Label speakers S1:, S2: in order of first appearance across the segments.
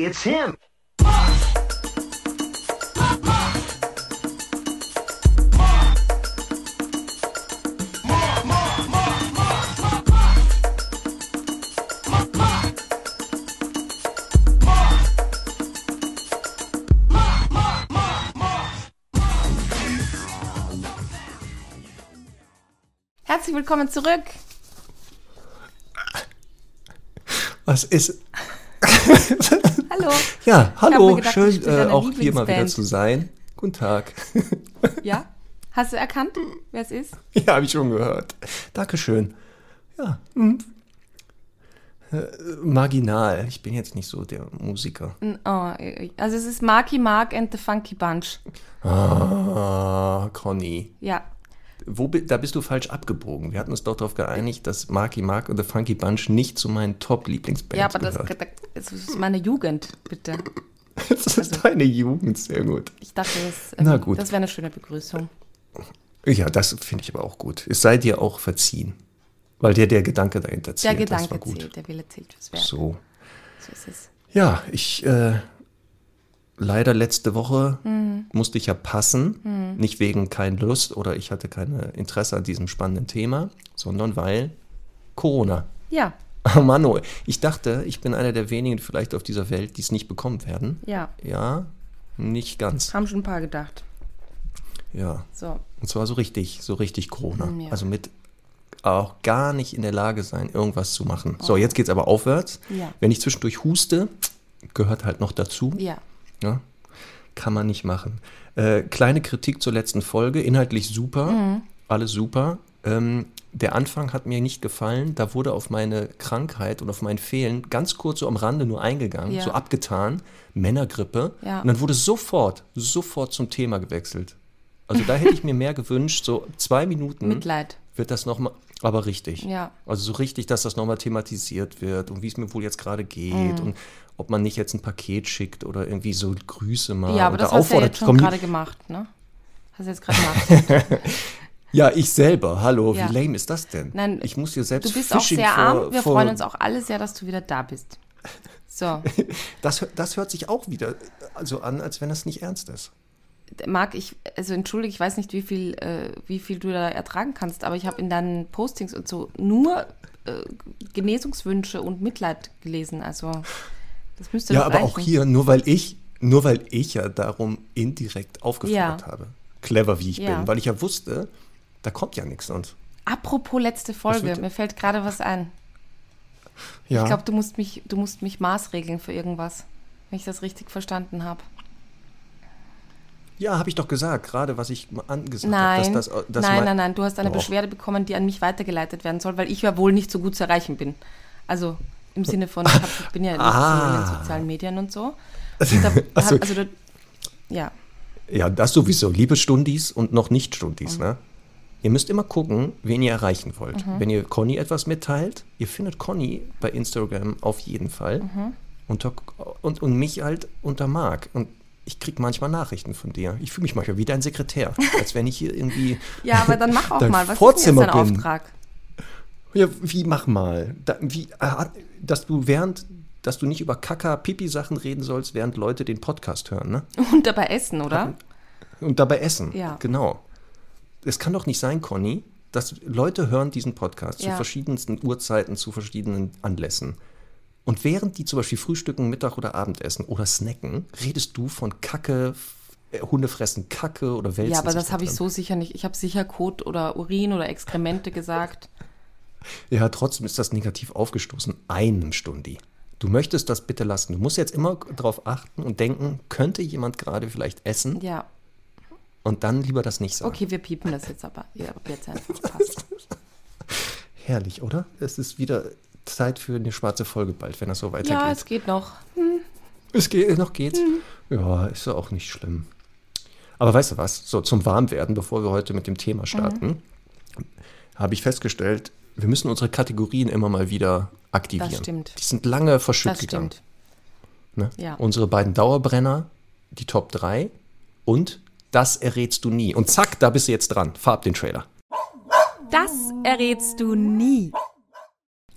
S1: Hey, it's him.
S2: Herzlich willkommen zurück.
S3: Was ist.
S2: Hallo.
S3: Ja, hallo,
S2: gedacht,
S3: schön äh, auch hier mal wieder zu sein. Guten Tag.
S2: Ja? Hast du erkannt, wer es ist?
S3: ja, habe ich schon gehört. Dankeschön. Ja. hm. Äh, marginal. Ich bin jetzt nicht so der Musiker.
S2: Oh, äh, also es ist Marky Mark and the Funky Bunch.
S3: Ah, Conny.
S2: Ja.
S3: Wo, da bist du falsch abgebogen. Wir hatten uns doch darauf geeinigt, dass Marky Mark und The Funky Bunch nicht zu meinen Top-Lieblingsbands
S2: Ja, aber das, das ist meine Jugend, bitte.
S3: Das ist deine Jugend, sehr gut.
S2: Ich dachte, das,
S3: Na gut.
S2: das wäre eine schöne Begrüßung.
S3: Ja, das finde ich aber auch gut. Es sei dir auch verziehen. Weil dir der Gedanke dahinter
S2: Der
S3: zählt. das war
S2: Gedanke
S3: gut.
S2: zählt, der Wille zählt fürs Werk.
S3: So.
S2: So ist es.
S3: Ja, ich äh, leider letzte Woche
S2: Mhm.
S3: musste ich ja passen. Nicht wegen kein Lust oder ich hatte keine Interesse an diesem spannenden Thema, sondern weil Corona.
S2: Ja,
S3: Oh Mann, oh, ich dachte, ich bin einer der wenigen vielleicht auf dieser Welt, die es nicht bekommen werden.
S2: ja.
S3: Ja, nicht ganz.
S2: Haben schon ein paar gedacht.
S3: Ja.
S2: So.
S3: Und zwar so richtig, so richtig Corona.
S2: Mm, ja.
S3: Also mit auch gar nicht in der Lage sein, irgendwas zu machen. So, jetzt geht's aber aufwärts.
S2: Oh. Ja.
S3: Wenn ich zwischendurch huste, gehört halt noch dazu.
S2: Ja.
S3: Ja, kann man nicht machen. Äh, kleine Kritik zur letzten Folge, inhaltlich super,
S2: Mhm.
S3: alles super. Ähm, der Anfang hat mir nicht gefallen. Da wurde auf meine Krankheit und auf mein Fehlen ganz kurz so am Rande nur eingegangen,
S2: Ja.
S3: so abgetan, Männergrippe.
S2: Ja.
S3: Und dann wurde sofort, sofort zum Thema gewechselt. Also da hätte ich mir mehr gewünscht, so zwei Minuten
S2: Mitleid.
S3: wird das nochmal, aber richtig.
S2: Ja.
S3: Also so richtig, dass das nochmal thematisiert wird und wie es mir wohl jetzt gerade geht
S2: Mhm.
S3: und ob man nicht jetzt ein Paket schickt oder irgendwie so Grüße mal
S2: Ja, aber
S3: oder
S2: das hast du ja jetzt schon
S3: komm,
S2: gerade gemacht, ne? Hast du jetzt gerade gemacht.
S3: Ja, ich selber, hallo,
S2: Ja.
S3: wie lame ist das denn?
S2: Nein,
S3: ich muss hier selbst
S2: Du bist auch sehr
S3: vor,
S2: arm. Wir
S3: vor,
S2: freuen uns auch alle sehr, dass du wieder da bist. So,
S3: Das, das hört sich auch wieder also an, als wenn das nicht ernst ist.
S2: Marc, ich, also entschuldige, ich weiß nicht, wie viel, äh, wie viel du da ertragen kannst, aber ich habe in deinen Postings und so nur äh, Genesungswünsche und Mitleid gelesen. Also, das müsste
S3: Ja, aber
S2: reichen.
S3: auch hier, nur weil ich, nur weil ich ja darum indirekt aufgefordert
S2: Ja.
S3: habe. Clever wie ich
S2: Ja.
S3: bin, weil ich ja wusste, da kommt ja nichts sonst.
S2: Apropos letzte Folge, mir fällt gerade was ein.
S3: Ja.
S2: Ich glaube, du musst mich, du musst mich maßregeln für irgendwas, wenn ich das richtig verstanden habe.
S3: Ja, habe ich doch gesagt, gerade was ich angesagt habe. Das, dass
S2: nein, nein, nein, du hast eine
S3: Doch.
S2: Beschwerde bekommen, die an mich weitergeleitet werden soll, weil ich ja wohl nicht so gut zu erreichen bin. Also im Sinne von, ich, hab, ich bin ja so in
S3: Ah.
S2: den sozialen Medien und so. Und da,
S3: Ach so.
S2: hab, also da, ja,
S3: Ja, das sowieso. Liebe Stundis und noch nicht Stundis,
S2: Mhm.
S3: ne? Ihr müsst immer gucken, wen ihr erreichen wollt. Wenn ihr Conny etwas mitteilt, ihr findet Conny bei Instagram auf jeden Fall.
S2: Mhm.
S3: Unter, und, und mich halt unter Marc. Und ich kriege manchmal Nachrichten von dir. Ich fühle mich manchmal wie dein Sekretär. als wenn ich hier irgendwie.
S2: ja, aber dann mach auch mal. Was
S3: Vorzimmer
S2: ist denn dein
S3: bin.
S2: Auftrag?
S3: Ja, wie mach mal? Da, wie, äh, dass du während. Dass du nicht über Kaka-Pipi-Sachen reden sollst, während Leute den Podcast hören, ne?
S2: Und dabei essen, oder?
S3: Und dabei essen.
S2: Ja.
S3: Genau. Es kann doch nicht sein, Conny, dass Leute hören diesen Podcast zu
S2: Ja.
S3: verschiedensten Uhrzeiten, zu verschiedenen Anlässen. Und während die zum Beispiel frühstücken, Mittag oder Abendessen oder snacken, redest du von Kacke, Hunde fressen Kacke oder wälzen
S2: Ja, aber das
S3: da
S2: habe ich so sicher nicht. Ich habe sicher Kot oder Urin oder Exkremente gesagt.
S3: Ja, trotzdem ist das negativ aufgestoßen. Einem Stundi. Du möchtest das bitte lassen. Du musst jetzt immer darauf achten und denken, könnte jemand gerade vielleicht essen
S2: Ja,
S3: und dann lieber das nicht sagen.
S2: okay, wir piepen das jetzt aber. Ja, jetzt einfach passt.
S3: Herrlich, oder? Es ist wieder Zeit für eine schwarze Folge bald, wenn das so weitergeht.
S2: Ja, es geht noch. Hm.
S3: Es geht, noch geht's. Ja, ist ja auch nicht schlimm. Aber weißt du was? So zum Warmwerden, bevor wir heute mit dem Thema starten, habe ich festgestellt, wir müssen unsere Kategorien immer mal wieder aktivieren.
S2: Das stimmt.
S3: Die sind lange verschütt
S2: Das
S3: gegangen.
S2: stimmt.
S3: Ne?
S2: Ja.
S3: Unsere beiden Dauerbrenner, die Top 3 und das errätst du nie. Und zack, da bist du jetzt dran. Farb den Trailer.
S2: Das errätst du nie.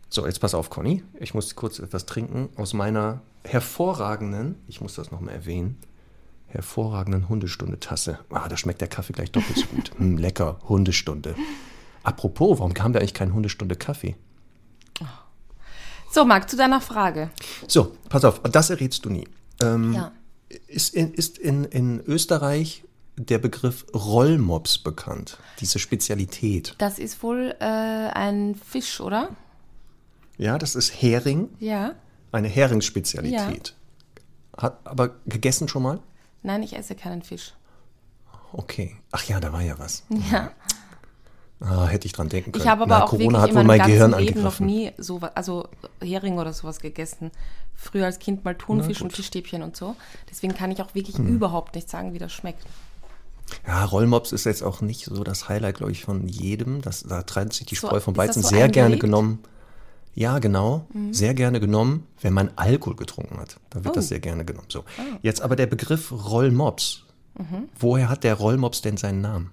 S3: So, jetzt pass auf, Conny. Ich muss kurz etwas trinken aus meiner hervorragenden, ich muss das nochmal erwähnen, hervorragenden Hundestunde-Tasse. Ah, da schmeckt der Kaffee gleich doppelt so gut. Hm, lecker, Hundestunde. Apropos, warum haben wir eigentlich keinen Hundestunde-Kaffee?
S2: So, Marc, zu deiner Frage.
S3: So, pass auf, das errätst du nie. Ähm,
S2: Ja.
S3: Ist, in, ist in, in Österreich der Begriff Rollmops bekannt? Diese Spezialität.
S2: Das ist wohl äh, ein Fisch, oder?
S3: Ja, das ist Hering,
S2: Ja.
S3: eine Heringsspezialität. Hat aber gegessen schon mal?
S2: Nein, ich esse keinen Fisch.
S3: Okay. Ach ja, da war ja was.
S2: Ja.
S3: Ah, hätte ich dran denken können.
S2: Ich habe aber
S3: Na,
S2: auch
S3: Corona hat wohl mein Gehirn
S2: Leben noch
S3: angegriffen.
S2: nie so also Hering oder sowas gegessen. Früher als Kind mal Thunfisch und Fischstäbchen und so. Deswegen kann ich auch wirklich
S3: Hm.
S2: überhaupt nicht sagen, wie das schmeckt.
S3: Ja, Rollmops ist jetzt auch nicht so das Highlight, glaube ich, von jedem. Das, da trennt sich die
S2: So,
S3: Spreu vom
S2: das
S3: Weizen
S2: so
S3: sehr gerne?
S2: Mhm.
S3: genommen. Ja, genau. Sehr gerne genommen, wenn man Alkohol getrunken hat. Da wird das
S2: Oh.
S3: sehr gerne genommen. So.
S2: Ah.
S3: Jetzt aber der Begriff Rollmops.
S2: Mhm.
S3: Woher hat der Rollmops denn seinen Namen?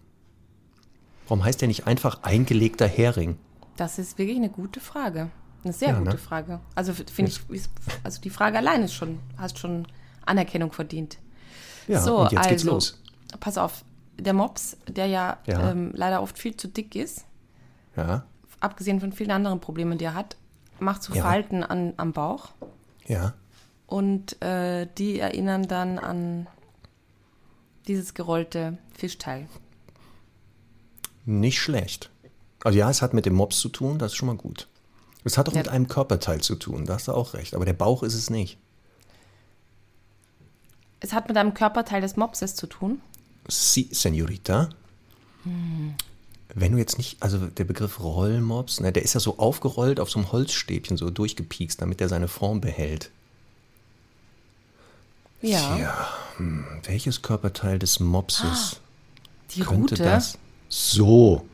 S3: Warum heißt der nicht einfach eingelegter Hering?
S2: Das ist wirklich eine gute Frage. Eine sehr
S3: Ja,
S2: gute
S3: ne?
S2: Frage. Also finde ich, ist- also die Frage allein ist schon, hast schon Anerkennung verdient.
S3: Ja,
S2: so,
S3: und jetzt geht's
S2: also,
S3: los.
S2: pass auf, der Mops, der ja,
S3: Ja.
S2: Ähm, leider oft viel zu dick ist,
S3: Ja,
S2: abgesehen von vielen anderen Problemen, die er hat, macht so
S3: Ja.
S2: Falten an, am Bauch
S3: ja.
S2: und äh, die erinnern dann an dieses gerollte Fischteil.
S3: Nicht schlecht. Also ja, es hat mit dem Mops zu tun, das ist schon mal gut. Es hat auch
S2: Ja.
S3: mit einem Körperteil zu tun, da hast du auch recht. Aber der Bauch ist es nicht.
S2: Es hat mit einem Körperteil des Mopses zu tun.
S3: Si, Senorita. Wenn du jetzt nicht, also der Begriff Rollmops, ne, der ist ja so aufgerollt auf so einem Holzstäbchen, so durchgepiekst, damit er seine Form behält.
S2: Ja,
S3: Ja, hm, welches Körperteil des Mopses
S2: die
S3: könnte
S2: Rute.
S3: das? So,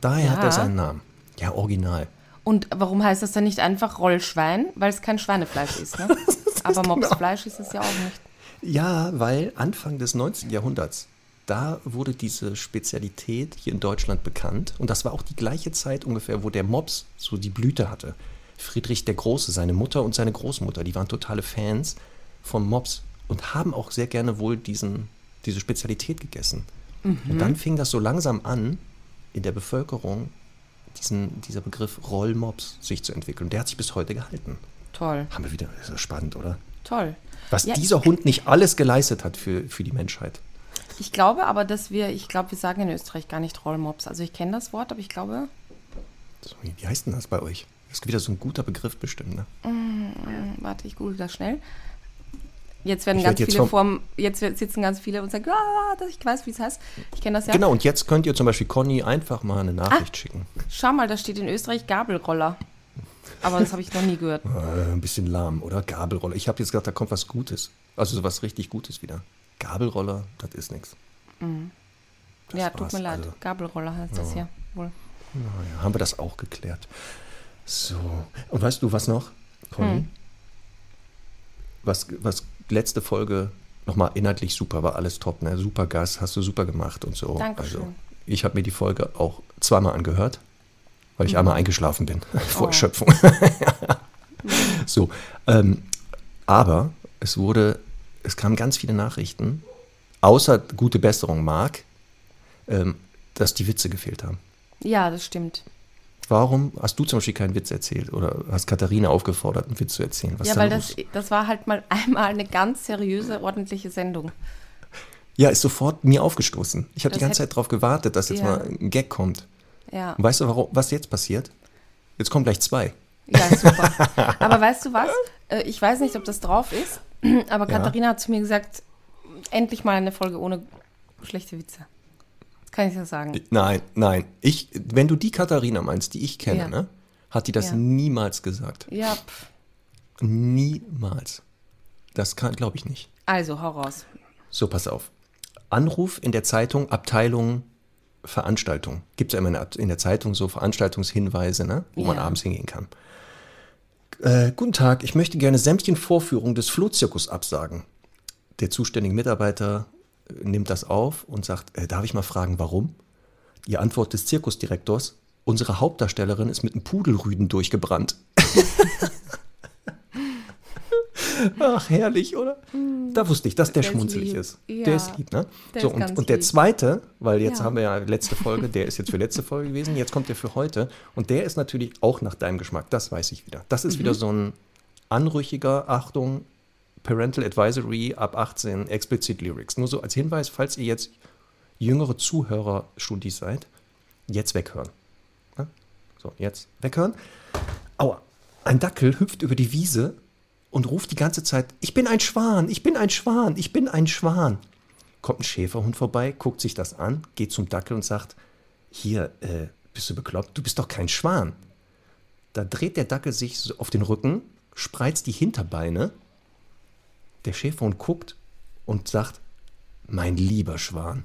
S3: daher hat
S2: Ja.
S3: er seinen Namen. Ja, original.
S2: Und warum heißt das dann nicht einfach Rollschwein? Weil es kein Schweinefleisch ist, ne? Aber
S3: genau.
S2: Mopsfleisch ist es ja auch nicht.
S3: Ja, weil Anfang des 19. Jahrhunderts, da wurde diese Spezialität hier in Deutschland bekannt. Und das war auch die gleiche Zeit ungefähr, wo der Mops so die Blüte hatte. Friedrich der Große, seine Mutter und seine Großmutter, die waren totale Fans vom Mops und haben auch sehr gerne wohl diesen, diese Spezialität gegessen. Und dann fing das so langsam an, in der Bevölkerung diesen, dieser Begriff Rollmops sich zu entwickeln. Und der hat sich bis heute gehalten.
S2: Toll,
S3: Haben wir wieder, das ist spannend, oder?
S2: toll.
S3: Was
S2: Ja,
S3: dieser Hund nicht alles geleistet hat für, für die Menschheit.
S2: Ich glaube aber, dass wir, ich glaube, wir sagen in Österreich gar nicht Rollmops. Also ich kenne das Wort, aber ich glaube,
S3: wie heißt denn das bei euch? Das ist wieder so ein guter Begriff bestimmt, ne?
S2: hm, warte, ich google das schnell. Jetzt werden
S3: Ich
S2: ganz
S3: jetzt
S2: viele vorm, jetzt sitzen ganz viele und sagen, ah, das- ich weiß, wie es heißt. Ich kenne das ja.
S3: Genau, und jetzt könnt ihr zum Beispiel Conny einfach mal eine Nachricht
S2: Ah.
S3: schicken.
S2: Schau mal, da steht in Österreich Gabelroller. Aber das habe ich noch nie gehört.
S3: Äh, ein bisschen lahm, oder? Gabelroller. Ich habe jetzt gedacht, da kommt was Gutes. Also so was richtig Gutes wieder. Gabelroller, das ist nichts. Das
S2: ja, tut mir leid.
S3: Also,
S2: Gabelroller heißt das hier wohl.
S3: naja, haben wir das auch geklärt. So. Und weißt du was noch, Conny?
S2: Hm.
S3: Was, was letzte Folge nochmal inhaltlich super war, alles top, ne? Super Gast, hast du super gemacht und so.
S2: Dankeschön.
S3: Also, ich habe mir die Folge auch zweimal angehört, weil ich einmal eingeschlafen bin vor
S2: Oh.
S3: Erschöpfung. so, ähm, aber es wurde, es kamen ganz viele Nachrichten, außer gute Besserung, Marc, ähm, dass die Witze gefehlt haben.
S2: Ja, das stimmt.
S3: Warum hast du zum Beispiel keinen Witz erzählt oder hast Katharina aufgefordert, einen Witz zu erzählen? Was
S2: ja, weil das, das war halt mal einmal eine ganz seriöse, ordentliche Sendung.
S3: Ja, ist sofort mir aufgestoßen. Ich habe die ganze Zeit darauf gewartet, dass jetzt
S2: Ja.
S3: mal ein Gag kommt.
S2: Ja,
S3: Und weißt du, warum, was jetzt passiert? Jetzt kommen gleich zwei.
S2: ja super. aber weißt du was? Äh, Ich weiß nicht, ob das drauf ist, aber
S3: Ja.
S2: Katharina hat zu mir gesagt, endlich mal eine Folge ohne schlechte Witze. Das kann ich ja sagen.
S3: Nein, nein. Ich, wenn du die Katharina meinst, die ich kenne,
S2: Ja.
S3: ne, hat die das
S2: Ja.
S3: niemals gesagt.
S2: Ja, pff,
S3: Niemals. Das glaube ich nicht.
S2: Also, hau raus.
S3: So, pass auf. Anruf in der Zeitung, Abteilung Veranstaltung. Gibt es ja immer in der, Zeitung so Veranstaltungshinweise, ne? wo man
S2: Ja.
S3: abends hingehen kann. Äh, guten Tag, ich möchte gerne sämtliche Vorführungen des Flohzirkus absagen. Der zuständige Mitarbeiter äh, nimmt das auf und sagt, äh, darf ich mal fragen, warum? Die Antwort des Zirkusdirektors, unsere Hauptdarstellerin ist mit einem Pudelrüden durchgebrannt. Ach, herrlich, oder? Da wusste ich, dass der,
S2: Der ist
S3: schmunzelig
S2: lieb.
S3: ist.
S2: Ja,
S3: Der ist lieb, ne? so,
S2: ist
S3: und, und der zweite, weil jetzt
S2: Ja.
S3: haben wir ja letzte Folge, der ist jetzt für letzte Folge gewesen, jetzt kommt der für heute. Und der ist natürlich auch nach deinem Geschmack, das weiß ich wieder. Das ist
S2: Mhm.
S3: wieder so ein anrüchiger, Achtung, Parental Advisory ab 18, explicit Lyrics. Nur so als Hinweis, falls ihr jetzt jüngere Zuhörer-Studis seid, jetzt weghören. Ne? So, jetzt weghören. Aua, ein Dackel hüpft über die Wiese und ruft die ganze Zeit, ich bin ein Schwan, ich bin ein Schwan, ich bin ein Schwan. Kommt ein Schäferhund vorbei, guckt sich das an, geht zum Dackel und sagt, hier, äh, bist du bekloppt, du bist doch kein Schwan. Da dreht der Dackel sich auf den Rücken, spreizt die Hinterbeine. Der Schäferhund guckt und sagt, mein lieber Schwan.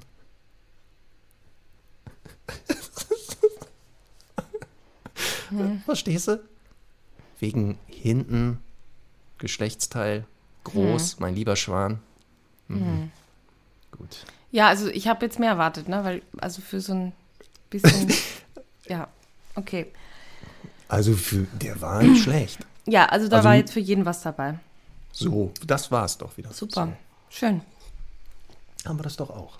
S3: Verstehst du? Wegen hinten, Geschlechtsteil, groß, mein lieber Schwan. Mhm. Gut.
S2: Ja, also ich habe jetzt mehr erwartet, ne? Weil, also für so ein bisschen. ja, okay.
S3: Also für, der war nicht schlecht.
S2: Ja, also da
S3: Also-
S2: war jetzt für jeden was dabei.
S3: So, das war's doch wieder.
S2: Super. Schön.
S3: So, haben wir das doch auch.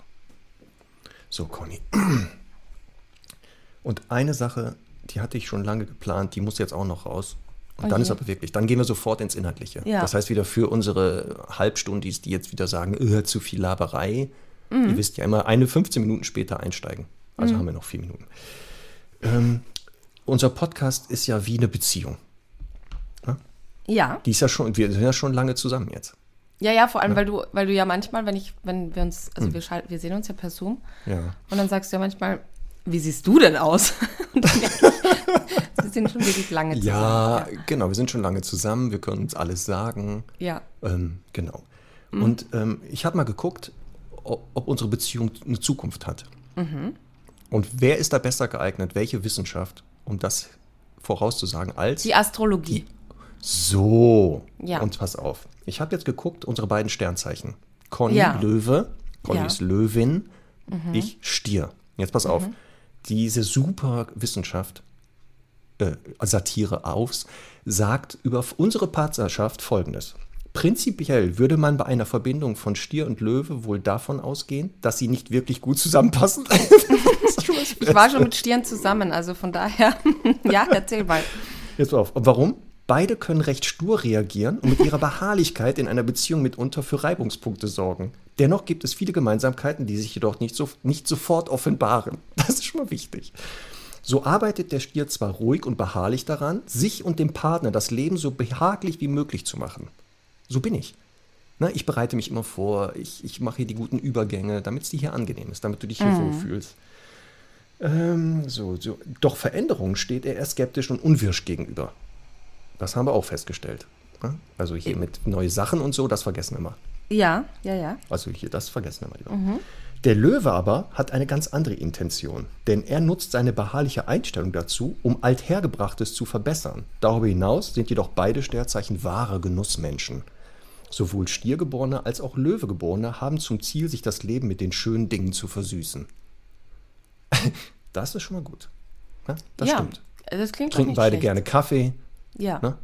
S3: So, Conny. Und eine Sache, die hatte ich schon lange geplant, die muss jetzt auch noch raus. Und
S2: Oh
S3: dann ist aber wirklich, dann gehen wir sofort ins Inhaltliche.
S2: Ja.
S3: Das heißt wieder für unsere Halbstundis, die jetzt wieder sagen, äh, zu viel Laberei.
S2: Mhm.
S3: Ihr wisst ja immer, eine 15 Minuten später einsteigen. Also haben wir noch vier Minuten. Ähm, unser Podcast ist ja wie eine Beziehung.
S2: Ja.
S3: Die ist ja schon, wir sind ja schon lange zusammen jetzt.
S2: Ja, ja, vor allem, weil du, weil du ja manchmal, wenn ich, wenn wir uns, also wir schalten, wir sehen uns ja per Zoom
S3: Ja.
S2: und dann sagst du ja manchmal, wie siehst du denn aus? Wir sind schon wirklich lange zusammen.
S3: Ja, genau, wir sind schon lange zusammen, wir können uns alles sagen.
S2: Ja.
S3: Ähm, genau. Und ähm, ich habe mal geguckt, ob, ob unsere Beziehung eine Zukunft hat. Und wer ist da besser geeignet, welche Wissenschaft, um das vorauszusagen, als
S2: Die Astrologie.
S3: so.
S2: Ja.
S3: Und pass auf. Ich habe jetzt geguckt, unsere beiden Sternzeichen. Conny
S2: Ja.
S3: Löwe, Conny
S2: Ja. Mhm.
S3: ist Löwin, ich Stier. Jetzt pass auf. Diese super Wissenschaft, äh, Satire aus, sagt über unsere Partnerschaft folgendes. Prinzipiell würde man bei einer Verbindung von Stier und Löwe wohl davon ausgehen, dass sie nicht wirklich gut zusammenpassen.
S2: Ich war schon mit Stieren zusammen, also von daher, ja, erzähl mal.
S3: Jetzt auf. Und warum? Beide können recht stur reagieren und mit ihrer Beharrlichkeit in einer Beziehung mitunter für Reibungspunkte sorgen. Dennoch gibt es viele Gemeinsamkeiten, die sich jedoch nicht, so, nicht sofort offenbaren. Das ist schon mal wichtig. So arbeitet der Stier zwar ruhig und beharrlich daran, sich und dem Partner das Leben so behaglich wie möglich zu machen. So bin ich. Na, ich bereite mich immer vor, ich, ich mache hier die guten Übergänge, damit es dir hier angenehm ist, damit du dich hier wohlfühlst. Ähm, so, so. Doch Veränderungen steht er eher skeptisch und unwirsch gegenüber. Das haben wir auch festgestellt. ne? Also hier mit neue Sachen und so, das vergessen wir mal.
S2: Ja, ja, ja.
S3: Also hier, das vergessen wir mal lieber. Der Löwe aber hat eine ganz andere Intention, denn er nutzt seine beharrliche Einstellung dazu, um Althergebrachtes zu verbessern. Darüber hinaus sind jedoch beide Sternzeichen wahre Genussmenschen. Sowohl Stiergeborene als auch Löwegeborene haben zum Ziel, sich das Leben mit den schönen Dingen zu versüßen. Das ist schon mal gut. Ja, das
S2: ja,
S3: stimmt.
S2: Das klingt
S3: Trinken beide
S2: schlecht.
S3: gerne Kaffee,
S2: Ja,
S3: ne?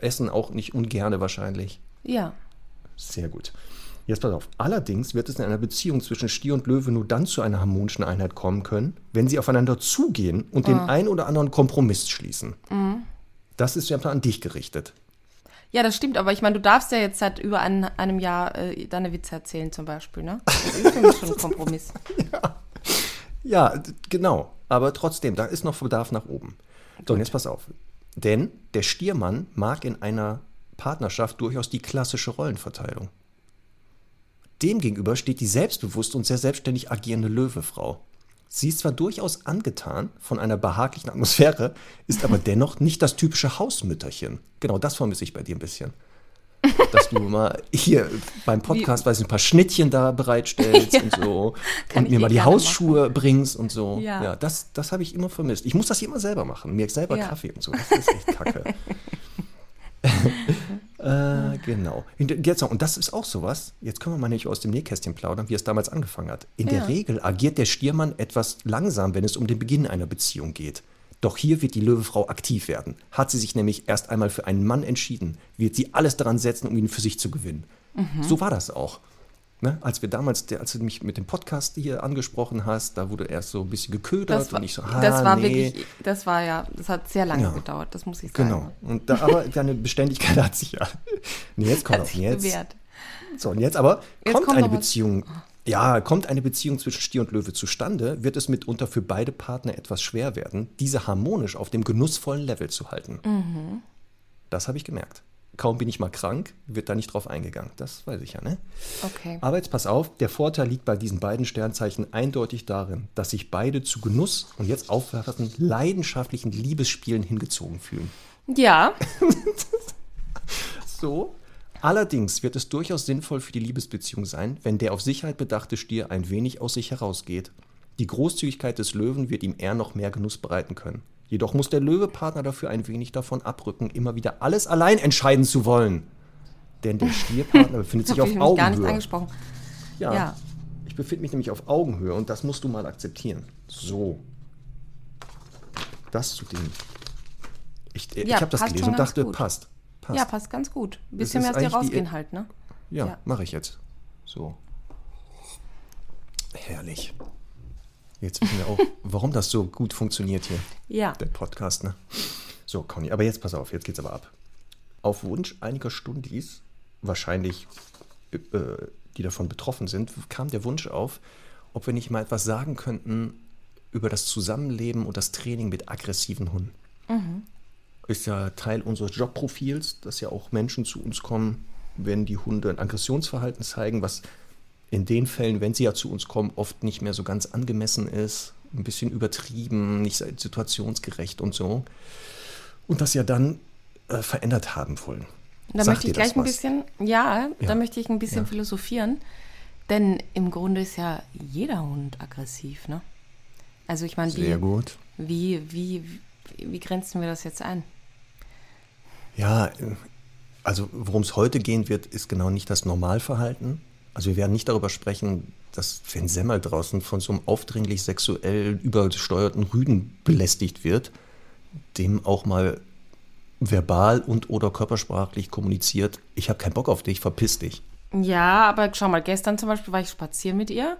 S3: essen auch nicht ungerne wahrscheinlich.
S2: ja.
S3: Sehr gut. Jetzt pass auf. Allerdings wird es in einer Beziehung zwischen Stier und Löwe nur dann zu einer harmonischen Einheit kommen können, wenn sie aufeinander zugehen und den ein oder anderen Kompromiss schließen. Das ist ja an dich gerichtet.
S2: Ja, das stimmt, aber ich meine, du darfst ja jetzt seit über ein, einem Jahr äh, deine Witze erzählen zum Beispiel, ne? Das ist für mich schon ein Kompromiss.
S3: Ja, d- genau. Aber trotzdem, da ist noch Bedarf nach oben. So, und jetzt pass auf. Denn der Stiermann mag in einer Partnerschaft durchaus die klassische Rollenverteilung. Demgegenüber steht die selbstbewusste und sehr selbstständig agierende Löwefrau. Sie ist zwar durchaus angetan von einer behaglichen Atmosphäre, ist aber dennoch nicht das typische Hausmütterchen. Genau das vermisse ich bei dir ein bisschen. dass du mal hier beim Podcast, weiß ich, ein paar Schnittchen da bereitstellst
S2: Ja.
S3: und so und mir mal die Hausschuhe bringst und so.
S2: Ja.
S3: Ja, das, das habe ich immer vermisst. Ich muss das hier immer selber machen, mir selber
S2: Ja.
S3: Kaffee und so. Das ist echt kacke. äh, genau. Und Jetzt noch, und das ist auch sowas, jetzt können wir mal nicht aus dem Nähkästchen plaudern, wie es damals angefangen hat. In
S2: Ja.
S3: der Regel agiert der Stiermann etwas langsam, wenn es um den Beginn einer Beziehung geht. Doch hier wird die Löwefrau aktiv werden. Hat sie sich nämlich erst einmal für einen Mann entschieden, wird sie alles daran setzen, um ihn für sich zu gewinnen.
S2: Mhm.
S3: So war das auch. Ne? Als wir damals, als du mich mit dem Podcast hier angesprochen hast, da wurde erst so ein bisschen geködert
S2: Das war,
S3: und ich so, ah,
S2: das war
S3: nee.
S2: wirklich, das war ja, das hat sehr lange
S3: Ja.
S2: gedauert, das muss ich sagen.
S3: Genau. Und da, aber deine Beständigkeit hat sich ja. Nee, jetzt kommt
S2: sich
S3: jetzt.
S2: bewährt.
S3: So, und jetzt aber
S2: Jetzt
S3: kommt,
S2: kommt
S3: eine
S2: was.
S3: Beziehung. Ja, kommt eine Beziehung zwischen Stier und Löwe zustande, wird es mitunter für beide Partner etwas schwer werden, diese harmonisch auf dem genussvollen Level zu halten.
S2: Mhm.
S3: Das habe ich gemerkt. Kaum bin ich mal krank, wird da nicht drauf eingegangen. Das weiß ich ja, ne?
S2: Okay.
S3: Aber jetzt pass auf, der Vorteil liegt bei diesen beiden Sternzeichen eindeutig darin, dass sich beide zu Genuss und jetzt aufwerfen, leidenschaftlichen Liebesspielen hingezogen fühlen.
S2: Ja,
S3: So. Allerdings wird es durchaus sinnvoll für die Liebesbeziehung sein, wenn der auf Sicherheit bedachte Stier ein wenig aus sich herausgeht. Die Großzügigkeit des Löwen wird ihm eher noch mehr Genuss bereiten können. Jedoch muss der Löwepartner dafür ein wenig davon abrücken, immer wieder alles allein entscheiden zu wollen. Denn der Stierpartner befindet sich auf
S2: ich mich gar nicht
S3: Augenhöhe.
S2: angesprochen.
S3: Ja.
S2: Ja.
S3: Ich befinde mich nämlich auf Augenhöhe und das musst du mal akzeptieren. So. Das zu dem. Ich, ich
S2: Ja,
S3: habe das gelesen und dachte,
S2: gut.
S3: passt. passt.
S2: Ja, passt ganz gut. Ein bisschen mehr aus dir
S3: die-
S2: rausgehen halt, ne?
S3: Ja,
S2: Ja.
S3: mache ich jetzt. So. Herrlich. Jetzt wissen wir auch, warum das so gut funktioniert hier,
S2: Ja.
S3: der Podcast, ne? So, Conny, aber jetzt pass auf, jetzt geht's aber ab. Auf Wunsch einiger Stundis, wahrscheinlich äh, die davon betroffen sind, kam der Wunsch auf, ob wir nicht mal etwas sagen könnten über das Zusammenleben und das Training mit aggressiven Hunden. Ist ja Teil unseres Jobprofils, dass ja auch Menschen zu uns kommen, wenn die Hunde ein Aggressionsverhalten zeigen, was in den Fällen, wenn sie ja zu uns kommen, oft nicht mehr so ganz angemessen ist, ein bisschen übertrieben, nicht situationsgerecht und so. Und das ja dann äh, verändert haben wollen.
S2: Da
S3: Sagt
S2: möchte ich gleich ein bisschen, ja,
S3: Ja.
S2: da möchte ich ein bisschen
S3: Ja.
S2: philosophieren. Denn im Grunde ist ja jeder Hund aggressiv, ne? Also ich meine, wie, wie, wie, wie, wie grenzen wir das jetzt ein?
S3: Ja, also worum es heute gehen wird, ist genau nicht das Normalverhalten. Also wir werden nicht darüber sprechen, dass wenn Semmel draußen von so einem aufdringlich sexuell übersteuerten Rüden belästigt wird, dem auch mal verbal und oder körpersprachlich kommuniziert, ich habe keinen Bock auf dich, verpiss dich.
S2: Ja, aber schau mal, gestern zum Beispiel war ich spazieren mit ihr,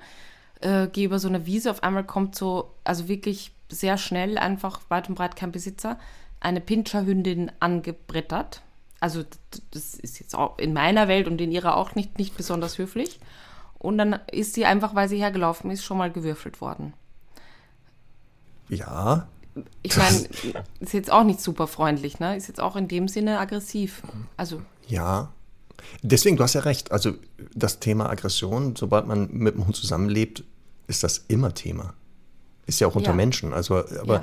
S2: äh, gehe über so eine Wiese, auf einmal kommt so, also wirklich sehr schnell, einfach weit und breit kein Besitzer, eine Pinscherhündin angebrettert. Also das ist jetzt auch in meiner Welt und in ihrer auch nicht, nicht besonders höflich. Und dann ist sie einfach, weil sie hergelaufen ist, schon mal gewürfelt worden.
S3: Ja,
S2: Ich meine, ist jetzt auch nicht super freundlich, ne? Ist jetzt auch in dem Sinne aggressiv. Also,
S3: Ja, deswegen, du hast ja recht. Also das Thema Aggression, sobald man mit dem Hund zusammenlebt, ist das immer Thema. Ist ja auch unter
S2: Ja.
S3: Menschen. Also, aber
S2: Ja.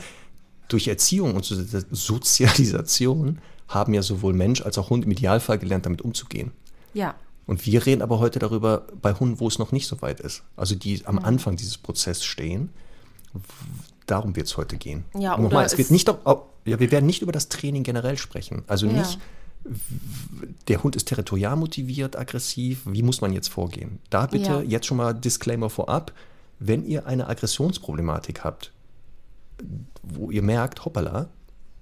S3: durch Erziehung und so- Sozialisation haben ja sowohl Mensch als auch Hund im Idealfall gelernt, damit umzugehen.
S2: ja.
S3: Und wir reden aber heute darüber bei Hunden, wo es noch nicht so weit ist. Also die
S2: Mhm.
S3: am Anfang dieses Prozesses stehen. Darum wird es heute gehen.
S2: Ja,
S3: Nochmal,
S2: oder
S3: es wird nicht, ob- ja, wir werden nicht über das Training generell sprechen. Also
S2: Ja.
S3: nicht, der Hund ist territorial motiviert, aggressiv. Wie muss man jetzt vorgehen? Da bitte
S2: Ja.
S3: jetzt schon mal Disclaimer vorab. Wenn ihr eine Aggressionsproblematik habt, wo ihr merkt, hoppala,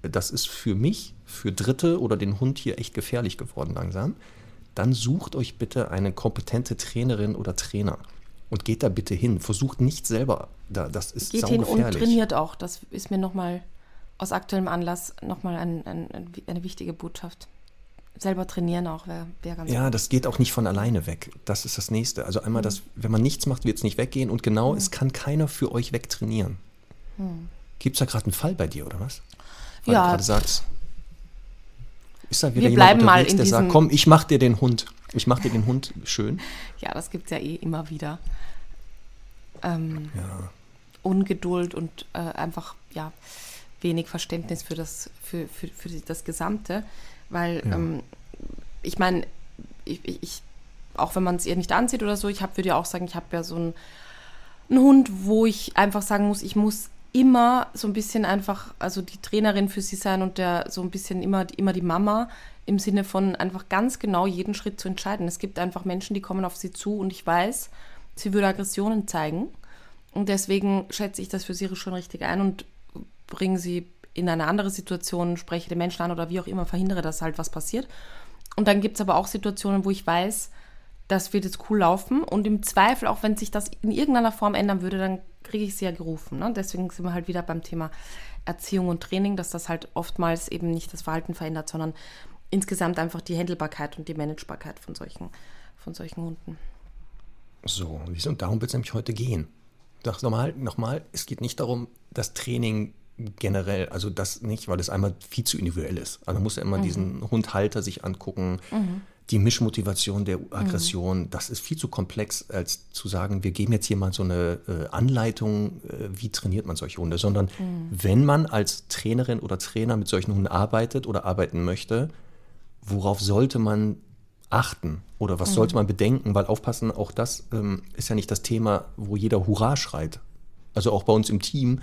S3: das ist für mich, für Dritte oder den Hund hier echt gefährlich geworden langsam, dann sucht euch bitte eine kompetente Trainerin oder Trainer und geht da bitte hin. Versucht nicht selber, da, das ist
S2: Geht hin und trainiert auch. Das ist mir nochmal aus aktuellem Anlass nochmal ein, ein, ein, eine wichtige Botschaft. Selber trainieren auch wäre wär ganz
S3: Ja,
S2: gut.
S3: das geht auch nicht von alleine weg. Das ist das Nächste. Also einmal, das, wenn man nichts macht, wird es nicht weggehen. Und genau, es kann keiner für euch wegtrainieren. Gibt es da gerade einen Fall bei dir, oder was? Weil
S2: Ja.
S3: du gerade sagst. Ist da wieder
S2: Wir bleiben mal in
S3: der sagt, komm, ich mach dir den Hund. Ich mach dir den Hund schön.
S2: Ja, das gibt es ja eh immer wieder. Ähm,
S3: Ja.
S2: Ungeduld und äh, einfach, ja, wenig Verständnis für das, für, für, für das Gesamte. Weil,
S3: Ja.
S2: ähm, ich meine, ich, ich auch wenn man es ihr nicht ansieht oder so, ich würde ja auch sagen, ich habe ja so einen, einen Hund, wo ich einfach sagen muss, ich muss immer so ein bisschen einfach, also die Trainerin für sie sein und der so ein bisschen immer, immer die Mama im Sinne von einfach ganz genau jeden Schritt zu entscheiden. Es gibt einfach Menschen, die kommen auf sie zu und ich weiß, sie würde Aggressionen zeigen. Und deswegen schätze ich das für sie schon richtig ein und bringe sie in eine andere Situation, spreche den Menschen an oder wie auch immer, verhindere, dass halt was passiert. Und dann gibt es aber auch Situationen, wo ich weiß, das wird jetzt cool laufen. Und im Zweifel, auch wenn sich das in irgendeiner Form ändern würde, dann kriege ich sie ja gerufen. Ne? Deswegen sind wir halt wieder beim Thema Erziehung und Training, dass das halt oftmals eben nicht das Verhalten verändert, sondern insgesamt einfach die Händelbarkeit und die Managebarkeit von solchen, von solchen Hunden.
S3: So, und darum wird es nämlich heute gehen. Das nochmal, nochmal, es geht nicht darum, das Training generell, also das nicht, weil es einmal viel zu individuell ist. Also man muss ja immer mhm. diesen Hundhalter sich angucken. Mhm die Mischmotivation der Aggression, mhm. das ist viel zu komplex, als zu sagen, wir geben jetzt hier mal so eine äh, Anleitung, äh, wie trainiert man solche Hunde, sondern mhm. wenn man als Trainerin oder Trainer mit solchen Hunden arbeitet oder arbeiten möchte, worauf sollte man achten oder was mhm. sollte man bedenken, weil aufpassen, auch das ähm, ist ja nicht das Thema, wo jeder Hurra schreit. Also auch bei uns im Team,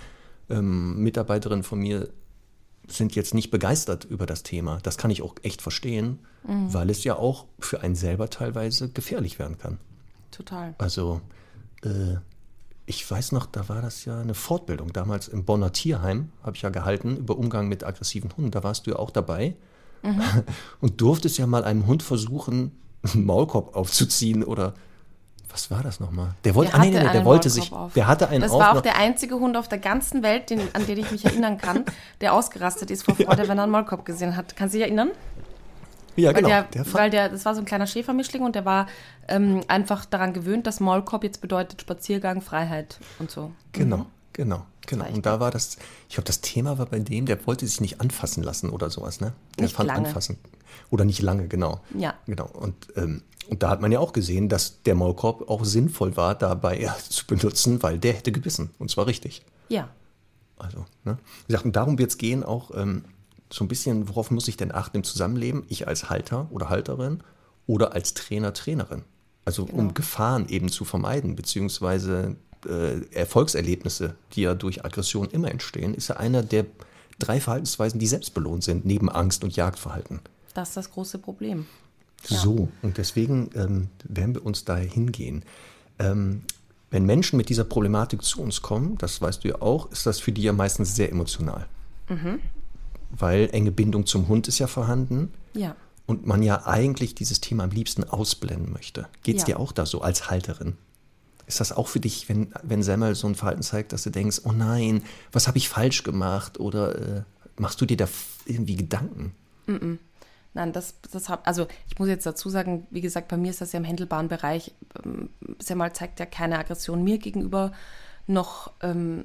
S3: ähm, Mitarbeiterinnen von mir sind jetzt nicht begeistert über das Thema. Das kann ich auch echt verstehen, mhm. weil es ja auch für einen selber teilweise gefährlich werden kann.
S2: Total.
S3: Also äh, ich weiß noch, da war das ja eine Fortbildung. Damals im Bonner Tierheim habe ich ja gehalten über Umgang mit aggressiven Hunden. Da warst du ja auch dabei mhm. und durftest ja mal einem Hund versuchen, einen Maulkorb aufzuziehen oder was war das nochmal? Der wollte,
S2: der, ah, nee, nee, der wollte sich,
S3: auf. der hatte einen
S2: Das war auch der einzige Hund auf der ganzen Welt, den, an den ich mich erinnern kann, der ausgerastet ist vor Freude, ja. wenn er einen Maulkorb gesehen hat. Kannst du dich erinnern?
S3: Ja, genau.
S2: Der, der weil der, das war so ein kleiner Schäfermischling und der war ähm, einfach daran gewöhnt, dass Maulkorb jetzt bedeutet Spaziergang, Freiheit und so.
S3: Genau, mhm. genau. Genau. Und da war das, ich glaube, das Thema war bei dem, der wollte sich nicht anfassen lassen oder sowas, ne? Der
S2: nicht
S3: fand
S2: lange.
S3: anfassen. Oder nicht lange, genau.
S2: Ja.
S3: Genau. Und ähm, und da hat man ja auch gesehen, dass der Maulkorb auch sinnvoll war, dabei zu benutzen, weil der hätte gebissen. Und zwar richtig.
S2: Ja.
S3: Also, ne? Wie gesagt, und darum wird es gehen, auch ähm, so ein bisschen, worauf muss ich denn achten im Zusammenleben? Ich als Halter oder Halterin oder als Trainer, Trainerin. Also genau. um Gefahren eben zu vermeiden, beziehungsweise äh, Erfolgserlebnisse, die ja durch Aggression immer entstehen, ist ja einer der drei Verhaltensweisen, die selbst belohnt sind, neben Angst und Jagdverhalten.
S2: Das ist das große Problem.
S3: So, und deswegen ähm, werden wir uns da hingehen. Ähm, wenn Menschen mit dieser Problematik zu uns kommen, das weißt du ja auch, ist das für die ja meistens sehr emotional. Mhm. Weil enge Bindung zum Hund ist ja vorhanden.
S2: Ja.
S3: Und man ja eigentlich dieses Thema am liebsten ausblenden möchte. Geht es ja. dir auch da so als Halterin? Ist das auch für dich, wenn, wenn Semmel so ein Verhalten zeigt, dass du denkst, oh nein, was habe ich falsch gemacht? Oder äh, machst du dir da irgendwie Gedanken?
S2: Mhm. Nein, das, das hab, also ich muss jetzt dazu sagen, wie gesagt, bei mir ist das ja im händelbaren Bereich. Ähm, mal zeigt ja keine Aggression mir gegenüber, noch, ähm,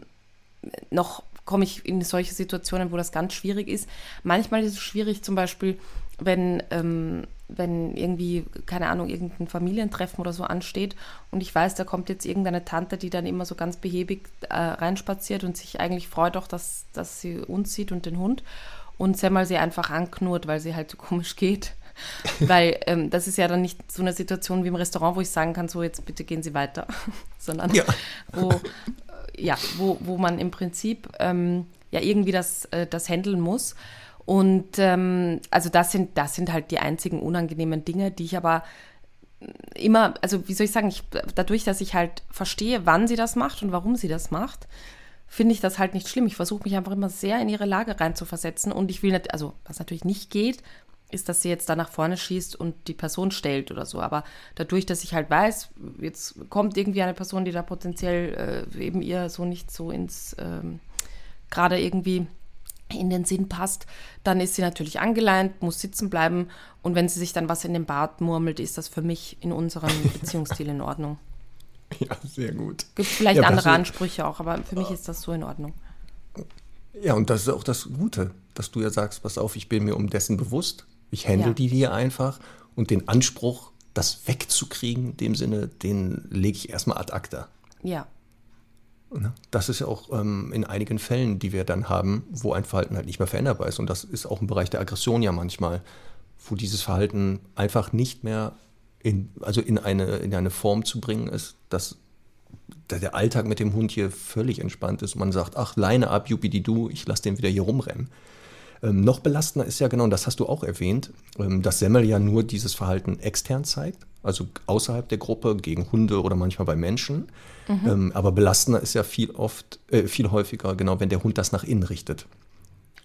S2: noch komme ich in solche Situationen, wo das ganz schwierig ist. Manchmal ist es schwierig, zum Beispiel, wenn, ähm, wenn irgendwie, keine Ahnung, irgendein Familientreffen oder so ansteht und ich weiß, da kommt jetzt irgendeine Tante, die dann immer so ganz behäbig äh, reinspaziert und sich eigentlich freut auch, dass, dass sie uns sieht und den Hund und Semmel sie einfach anknurrt, weil sie halt so komisch geht. weil ähm, das ist ja dann nicht so eine Situation wie im Restaurant, wo ich sagen kann, so jetzt bitte gehen Sie weiter, sondern ja. wo, äh, ja, wo, wo man im Prinzip ähm, ja irgendwie das, äh, das handeln muss. Und ähm, also das sind, das sind halt die einzigen unangenehmen Dinge, die ich aber immer, also wie soll ich sagen, ich, dadurch, dass ich halt verstehe, wann sie das macht und warum sie das macht, finde ich das halt nicht schlimm. Ich versuche mich einfach immer sehr in ihre Lage reinzuversetzen und ich will nicht, also was natürlich nicht geht, ist, dass sie jetzt da nach vorne schießt und die Person stellt oder so. Aber dadurch, dass ich halt weiß, jetzt kommt irgendwie eine Person, die da potenziell äh, eben ihr so nicht so ins, ähm, gerade irgendwie in den Sinn passt, dann ist sie natürlich angeleint, muss sitzen bleiben und wenn sie sich dann was in den Bart murmelt, ist das für mich in unserem Beziehungsstil in Ordnung.
S3: Ja, sehr gut.
S2: Gibt vielleicht ja, andere Ansprüche auch, aber für mich ist das so in Ordnung.
S3: Ja, und das ist auch das Gute, dass du ja sagst, pass auf, ich bin mir um dessen bewusst. Ich handle ja. die hier einfach und den Anspruch, das wegzukriegen, in dem Sinne, den lege ich erstmal ad acta.
S2: Ja.
S3: Ne? Das ist ja auch ähm, in einigen Fällen, die wir dann haben, wo ein Verhalten halt nicht mehr veränderbar ist. Und das ist auch im Bereich der Aggression ja manchmal, wo dieses Verhalten einfach nicht mehr in, also in eine, in eine Form zu bringen ist, dass der Alltag mit dem Hund hier völlig entspannt ist. Man sagt, ach, Leine ab, du, ich lasse den wieder hier rumrennen. Ähm, noch belastender ist ja genau, und das hast du auch erwähnt, ähm, dass Semmel ja nur dieses Verhalten extern zeigt, also außerhalb der Gruppe, gegen Hunde oder manchmal bei Menschen. Mhm. Ähm, aber belastender ist ja viel oft, äh, viel häufiger, genau, wenn der Hund das nach innen richtet.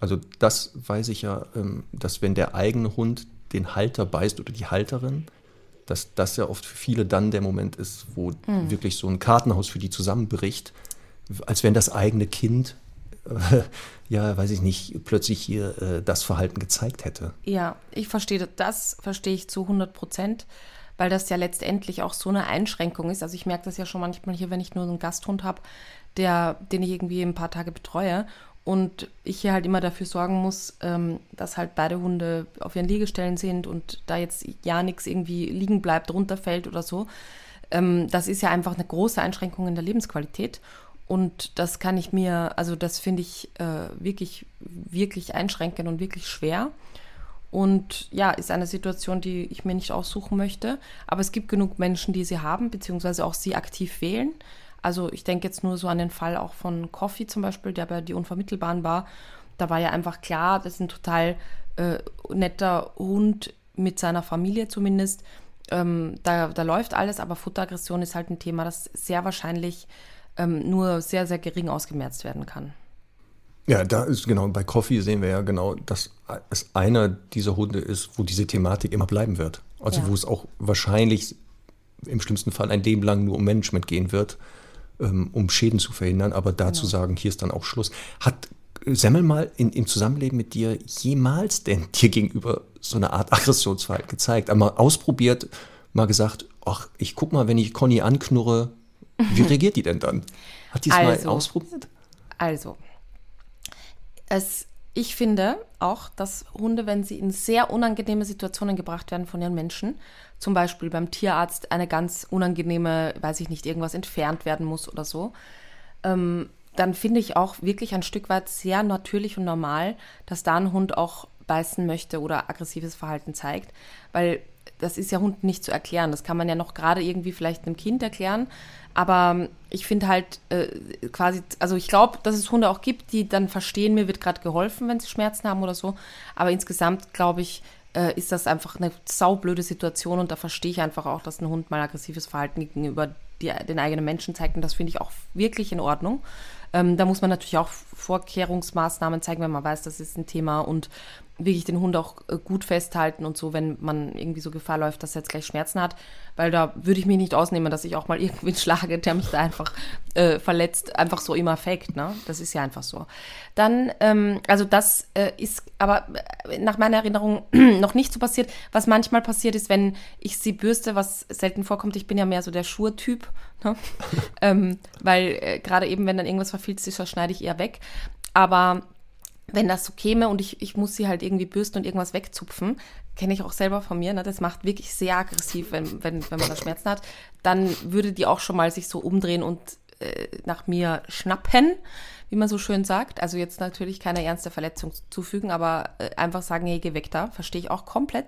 S3: Also das weiß ich ja, ähm, dass wenn der eigene Hund den Halter beißt oder die Halterin, dass das ja oft für viele dann der Moment ist, wo mhm. wirklich so ein Kartenhaus für die zusammenbricht, als wenn das eigene Kind, ja, weiß ich nicht, plötzlich hier äh, das Verhalten gezeigt hätte.
S2: Ja, ich verstehe das, verstehe ich zu 100 Prozent, weil das ja letztendlich auch so eine Einschränkung ist. Also ich merke das ja schon manchmal hier, wenn ich nur einen Gasthund habe, der, den ich irgendwie ein paar Tage betreue und ich hier halt immer dafür sorgen muss, ähm, dass halt beide Hunde auf ihren Liegestellen sind und da jetzt ja nichts irgendwie liegen bleibt, runterfällt oder so. Ähm, das ist ja einfach eine große Einschränkung in der Lebensqualität. Und das kann ich mir, also das finde ich äh, wirklich, wirklich einschränkend und wirklich schwer. Und ja, ist eine Situation, die ich mir nicht aussuchen möchte. Aber es gibt genug Menschen, die sie haben, beziehungsweise auch sie aktiv wählen. Also ich denke jetzt nur so an den Fall auch von Coffee zum Beispiel, der bei die Unvermittelbaren war. Da war ja einfach klar, das ist ein total äh, netter Hund mit seiner Familie zumindest. Ähm, da, da läuft alles, aber Futteraggression ist halt ein Thema, das sehr wahrscheinlich ähm, nur sehr, sehr gering ausgemerzt werden kann.
S3: Ja, da ist genau, bei Coffee sehen wir ja genau, dass es einer dieser Hunde ist, wo diese Thematik immer bleiben wird. Also ja. wo es auch wahrscheinlich im schlimmsten Fall ein Leben lang nur um Management gehen wird. Ähm, um Schäden zu verhindern, aber dazu genau. sagen, hier ist dann auch Schluss. Hat Semmel mal in, im Zusammenleben mit dir jemals denn dir gegenüber so eine Art Aggressionsverhalten gezeigt? Einmal ausprobiert, mal gesagt, ach, ich guck mal, wenn ich Conny anknurre, wie reagiert die denn dann? Hat die es also, mal ausprobiert?
S2: Also, es ich finde auch, dass Hunde, wenn sie in sehr unangenehme Situationen gebracht werden von ihren Menschen, zum Beispiel beim Tierarzt eine ganz unangenehme, weiß ich nicht, irgendwas entfernt werden muss oder so, ähm, dann finde ich auch wirklich ein Stück weit sehr natürlich und normal, dass da ein Hund auch beißen möchte oder aggressives Verhalten zeigt, weil das ist ja Hunden nicht zu erklären. Das kann man ja noch gerade irgendwie vielleicht einem Kind erklären, aber ich finde halt äh, quasi, also ich glaube, dass es Hunde auch gibt, die dann verstehen, mir wird gerade geholfen, wenn sie Schmerzen haben oder so. Aber insgesamt, glaube ich, äh, ist das einfach eine saublöde Situation und da verstehe ich einfach auch, dass ein Hund mal aggressives Verhalten gegenüber die, den eigenen Menschen zeigt und das finde ich auch wirklich in Ordnung. Ähm, da muss man natürlich auch Vorkehrungsmaßnahmen zeigen, wenn man weiß, das ist ein Thema und wirklich den Hund auch äh, gut festhalten und so, wenn man irgendwie so Gefahr läuft, dass er jetzt gleich Schmerzen hat, weil da würde ich mich nicht ausnehmen, dass ich auch mal irgendwen schlage, der mich da einfach äh, verletzt, einfach so im Affekt, ne? Das ist ja einfach so. Dann, ähm, also das äh, ist aber äh, nach meiner Erinnerung noch nicht so passiert. Was manchmal passiert ist, wenn ich sie bürste, was selten vorkommt, ich bin ja mehr so der Schurtyp, ne? ähm, weil äh, gerade eben, wenn dann irgendwas verfilzt ist, das schneide ich eher weg. Aber wenn das so käme und ich, ich muss sie halt irgendwie bürsten und irgendwas wegzupfen, kenne ich auch selber von mir, ne? das macht wirklich sehr aggressiv, wenn, wenn, wenn man da Schmerzen hat, dann würde die auch schon mal sich so umdrehen und äh, nach mir schnappen, wie man so schön sagt. Also jetzt natürlich keine ernste Verletzung zufügen, aber äh, einfach sagen, hey, geh weg da, verstehe ich auch komplett.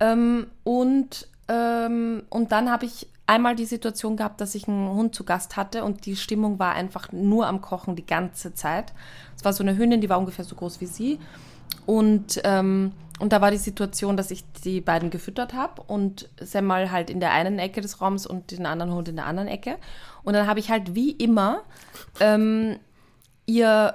S2: Ähm, und, ähm, und dann habe ich einmal die Situation gehabt, dass ich einen Hund zu Gast hatte und die Stimmung war einfach nur am Kochen die ganze Zeit. Es war so eine Hündin, die war ungefähr so groß wie sie. Und, ähm, und da war die Situation, dass ich die beiden gefüttert habe und Semmel halt in der einen Ecke des Raums und den anderen Hund in der anderen Ecke. Und dann habe ich halt wie immer ähm, ihr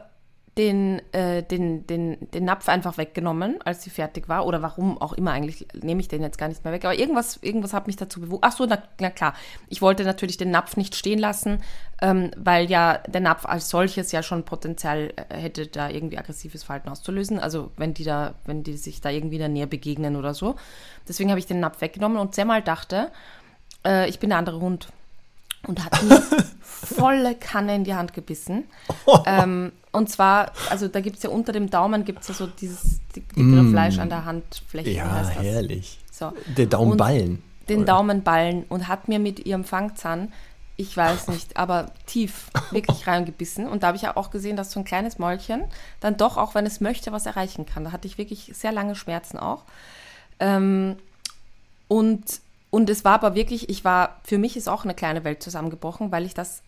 S2: den, äh, den, den, den Napf einfach weggenommen, als sie fertig war. Oder warum auch immer eigentlich, nehme ich den jetzt gar nicht mehr weg. Aber irgendwas, irgendwas hat mich dazu bewogen. Ach so, na, na, klar. Ich wollte natürlich den Napf nicht stehen lassen, ähm, weil ja der Napf als solches ja schon Potenzial äh, hätte, da irgendwie aggressives Verhalten auszulösen. Also wenn die da, wenn die sich da irgendwie in der Nähe begegnen oder so. Deswegen habe ich den Napf weggenommen und sehr mal dachte, äh, ich bin der andere Hund und hat mir volle Kanne in die Hand gebissen. ähm, und zwar, also da gibt es ja unter dem Daumen gibt es ja so dieses dickere mm. Fleisch an der Handfläche.
S3: Ja, herrlich. So. Der Daumenballen.
S2: Und den Daumenballen und hat mir mit ihrem Fangzahn, ich weiß nicht, aber tief wirklich reingebissen. Und da habe ich ja auch gesehen, dass so ein kleines Mäulchen dann doch, auch wenn es möchte, was erreichen kann. Da hatte ich wirklich sehr lange Schmerzen auch. Ähm, und, und es war aber wirklich, ich war, für mich ist auch eine kleine Welt zusammengebrochen, weil ich das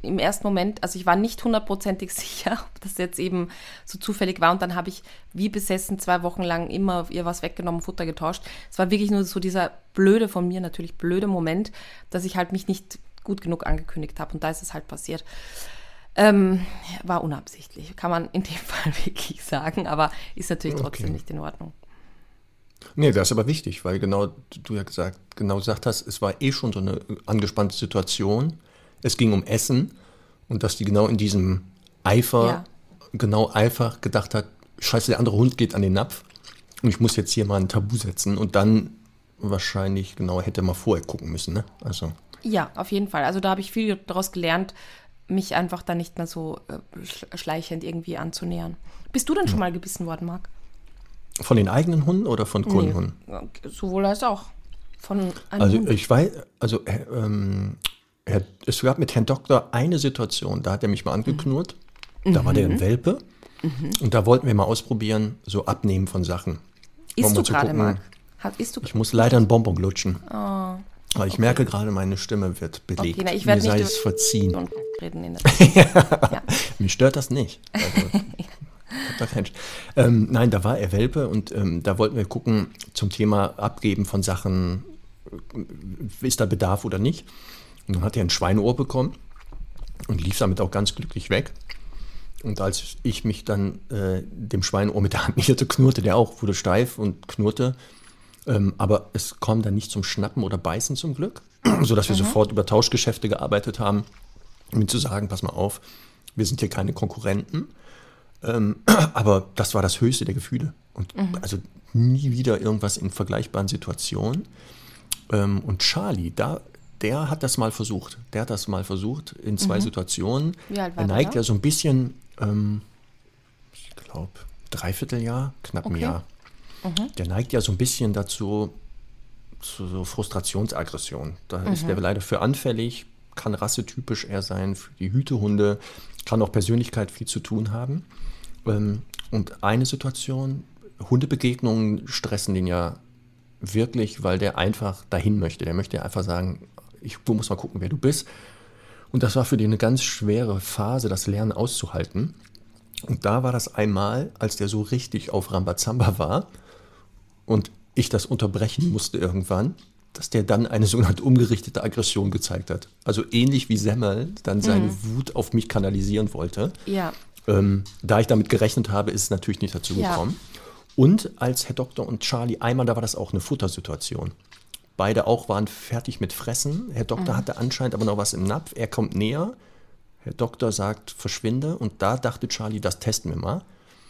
S2: im ersten Moment, also ich war nicht hundertprozentig sicher, ob das jetzt eben so zufällig war. Und dann habe ich wie besessen zwei Wochen lang immer ihr was weggenommen, Futter getauscht. Es war wirklich nur so dieser blöde von mir, natürlich blöde Moment, dass ich halt mich nicht gut genug angekündigt habe. Und da ist es halt passiert. Ähm, war unabsichtlich, kann man in dem Fall wirklich sagen, aber ist natürlich trotzdem okay. nicht in Ordnung.
S3: Nee, das ist aber wichtig, weil genau, du ja gesagt, genau gesagt hast, es war eh schon so eine angespannte Situation. Es ging um Essen und dass die genau in diesem Eifer, ja. genau einfach gedacht hat, scheiße, der andere Hund geht an den Napf und ich muss jetzt hier mal ein Tabu setzen und dann wahrscheinlich genau hätte mal vorher gucken müssen, ne? Also.
S2: Ja, auf jeden Fall. Also da habe ich viel daraus gelernt, mich einfach da nicht mehr so äh, schleichend irgendwie anzunähern. Bist du denn schon mal gebissen worden, Marc?
S3: Von den eigenen Hunden oder von Kundenhunden?
S2: Nee, sowohl als auch. Von
S3: einem also Hund. ich weiß, also ähm, Herr, es gab mit Herrn Doktor eine Situation, da hat er mich mal angeknurrt. Mhm. Da war der ein mhm. Welpe. Mhm. Und da wollten wir mal ausprobieren, so abnehmen von Sachen.
S2: Isst du gerade, Marc?
S3: Ich muss leider einen Bonbon lutschen. Oh. Weil ich okay. merke gerade, meine Stimme wird belegt. Okay,
S2: na, ich Mir
S3: sei es verziehen.
S2: Reden in
S3: der ja. Mich stört das nicht. Also, ähm, nein, da war er Welpe und ähm, da wollten wir gucken zum Thema Abgeben von Sachen, ist da Bedarf oder nicht. Und dann hat er ein Schweineohr bekommen und lief damit auch ganz glücklich weg. Und als ich mich dann äh, dem Schweineohr mit der Hand näherte, knurrte der auch, wurde steif und knurrte. Ähm, aber es kam dann nicht zum Schnappen oder Beißen zum Glück, sodass wir mhm. sofort über Tauschgeschäfte gearbeitet haben, um ihm zu sagen, pass mal auf, wir sind hier keine Konkurrenten. Ähm, aber das war das höchste der Gefühle. Und mhm. also nie wieder irgendwas in vergleichbaren Situationen. Ähm, und Charlie, da, der hat das mal versucht. Der hat das mal versucht in zwei mhm. Situationen. Wie alt war er neigt ja so ein bisschen, ähm, ich glaube, Dreivierteljahr, knapp ein Jahr. Mhm. Der neigt ja so ein bisschen dazu, zu so Frustrationsaggression. Da mhm. ist der leider für anfällig, kann rassetypisch eher sein, für die Hütehunde, kann auch Persönlichkeit viel zu tun haben. Ähm, und eine Situation, Hundebegegnungen stressen den ja wirklich, weil der einfach dahin möchte. Der möchte einfach sagen, ich muss mal gucken, wer du bist. Und das war für den eine ganz schwere Phase, das Lernen auszuhalten. Und da war das einmal, als der so richtig auf Rambazamba war und ich das unterbrechen musste irgendwann, dass der dann eine sogenannte umgerichtete Aggression gezeigt hat. Also ähnlich wie Semmel dann seine mhm. Wut auf mich kanalisieren wollte.
S2: Ja.
S3: Ähm, da ich damit gerechnet habe, ist es natürlich nicht dazu gekommen. Ja. Und als Herr Doktor und Charlie einmal, da war das auch eine Futtersituation. Beide auch waren fertig mit Fressen. Herr Doktor mhm. hatte anscheinend aber noch was im Napf. Er kommt näher. Herr Doktor sagt, verschwinde. Und da dachte Charlie, das testen wir mal.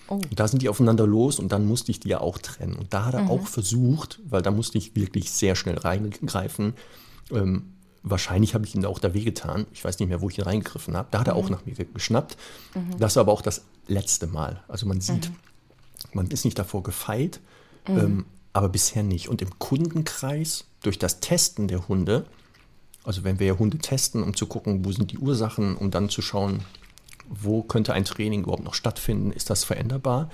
S3: Oh. Da sind die aufeinander los und dann musste ich die ja auch trennen. Und da hat er mhm. auch versucht, weil da musste ich wirklich sehr schnell reingreifen. Ähm, wahrscheinlich habe ich ihn da auch da wehgetan. Ich weiß nicht mehr, wo ich ihn reingegriffen habe. Da hat er mhm. auch nach mir geschnappt. Mhm. Das war aber auch das letzte Mal. Also man sieht, mhm. man ist nicht davor gefeit, mhm. ähm, aber bisher nicht. Und im Kundenkreis, durch das Testen der Hunde, also wenn wir ja Hunde testen, um zu gucken, wo sind die Ursachen, um dann zu schauen, wo könnte ein Training überhaupt noch stattfinden, ist das veränderbar?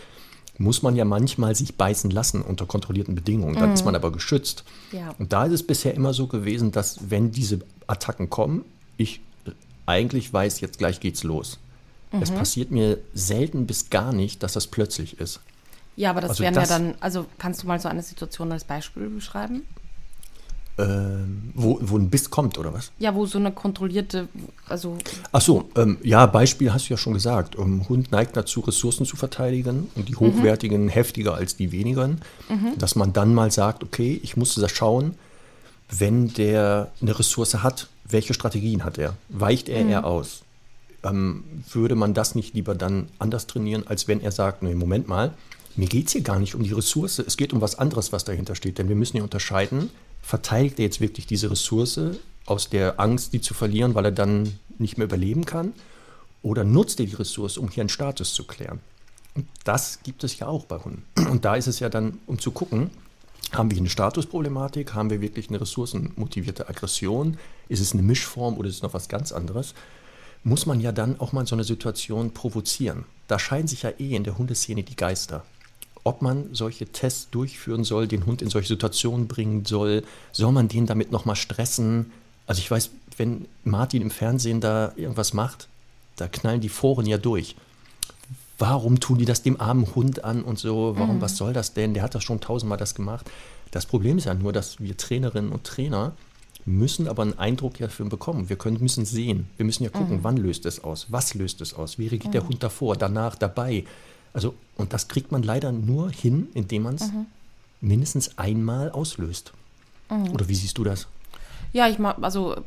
S3: Muss man ja manchmal sich beißen lassen unter kontrollierten Bedingungen, dann mhm. ist man aber geschützt. Ja. Und da ist es bisher immer so gewesen, dass wenn diese Attacken kommen, ich eigentlich weiß, jetzt gleich geht's los. Mhm. Es passiert mir selten bis gar nicht, dass das plötzlich ist.
S2: Ja, aber das also wären das, ja dann, also kannst du mal so eine Situation als Beispiel beschreiben?
S3: Ähm, wo, wo ein Biss kommt, oder was?
S2: Ja, wo so eine kontrollierte, also.
S3: Ach so, ähm, ja, Beispiel hast du ja schon gesagt. Um, Hund neigt dazu, Ressourcen zu verteidigen und die mhm. hochwertigen mhm. heftiger als die wenigeren. Mhm. Dass man dann mal sagt, okay, ich muss da schauen, wenn der eine Ressource hat, welche Strategien hat er? Weicht er mhm. eher aus? Ähm, würde man das nicht lieber dann anders trainieren, als wenn er sagt, nee, Moment mal, mir geht es hier gar nicht um die Ressource, es geht um was anderes, was dahinter steht. Denn wir müssen hier unterscheiden, verteidigt er jetzt wirklich diese Ressource aus der Angst, die zu verlieren, weil er dann nicht mehr überleben kann? Oder nutzt er die Ressource, um hier einen Status zu klären? Das gibt es ja auch bei Hunden. Und da ist es ja dann, um zu gucken, haben wir eine Statusproblematik? Haben wir wirklich eine ressourcenmotivierte Aggression? Ist es eine Mischform oder ist es noch was ganz anderes? Muss man ja dann auch mal so eine Situation provozieren. Da scheiden sich ja eh in der Hundeszene die Geister. Ob man solche Tests durchführen soll, den Hund in solche Situationen bringen soll. Soll man den damit nochmal stressen? Also ich weiß, wenn Martin im Fernsehen da irgendwas macht, da knallen die Foren ja durch. Warum tun die das dem armen Hund an und so? Warum, mhm. was soll das denn? Der hat das schon tausendmal das gemacht. Das Problem ist ja nur, dass wir Trainerinnen und Trainer müssen aber einen Eindruck dafür bekommen. Wir können, müssen sehen. Wir müssen ja gucken, mhm. wann löst es aus, was löst es aus, wie reagiert mhm. der Hund davor, danach, dabei. Also, und das kriegt man leider nur hin, indem man es mhm. mindestens einmal auslöst. Mhm. Oder wie siehst du das?
S2: Ja, ich mag, also äh,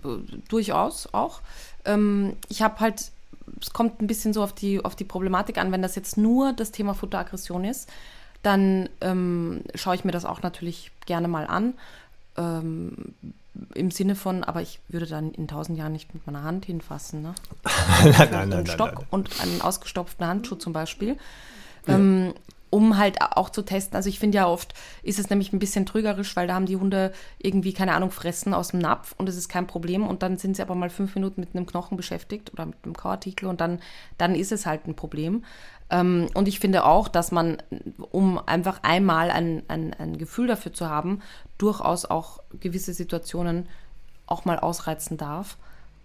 S2: durchaus auch. Ähm, ich habe halt, es kommt ein bisschen so auf die, auf die Problematik an, wenn das jetzt nur das Thema Futteraggression ist, dann ähm, schaue ich mir das auch natürlich gerne mal an. Ähm, Im Sinne von, aber ich würde dann in tausend Jahren nicht mit meiner Hand hinfassen. Ne? nein, nein, nein, Stock nein, nein. und einen ausgestopften Handschuh zum Beispiel. Ähm, um halt auch zu testen. Also ich finde ja oft ist es nämlich ein bisschen trügerisch, weil da haben die Hunde irgendwie, keine Ahnung, fressen aus dem Napf und es ist kein Problem und dann sind sie aber mal fünf Minuten mit einem Knochen beschäftigt oder mit einem Kauartikel und dann, dann ist es halt ein Problem. Ähm, und ich finde auch, dass man, um einfach einmal ein, ein, ein Gefühl dafür zu haben, durchaus auch gewisse Situationen auch mal ausreizen darf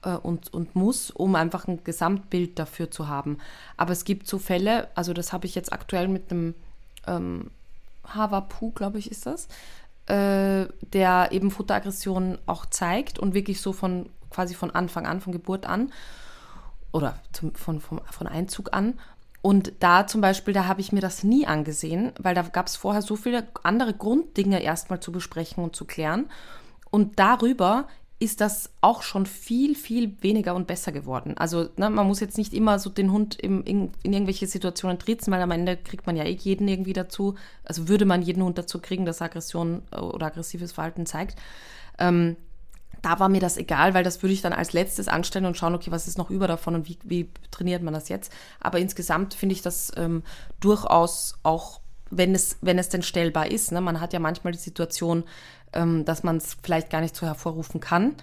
S2: und, und muss, um einfach ein Gesamtbild dafür zu haben. Aber es gibt so Fälle, also das habe ich jetzt aktuell mit einem ähm, Havapu, glaube ich, ist das, äh, der eben Futteraggression auch zeigt und wirklich so von quasi von Anfang an, von Geburt an oder zum, von, von, von Einzug an. Und da zum Beispiel, da habe ich mir das nie angesehen, weil da gab es vorher so viele andere Grunddinge erstmal zu besprechen und zu klären. Und darüber ist das auch schon viel, viel weniger und besser geworden. Also ne, man muss jetzt nicht immer so den Hund im, in, in, irgendwelche Situationen tritzen, weil am Ende kriegt man ja eh jeden irgendwie dazu, also würde man jeden Hund dazu kriegen, dass Aggression äh, oder aggressives Verhalten zeigt. Ähm, da war mir das egal, weil das würde ich dann als letztes anstellen und schauen, okay, was ist noch über davon und wie, wie trainiert man das jetzt. Aber insgesamt finde ich das ähm, durchaus auch, wenn es, wenn es denn stellbar ist. Ne? Man hat ja manchmal die Situation, ähm, dass man es vielleicht gar nicht so hervorrufen kann.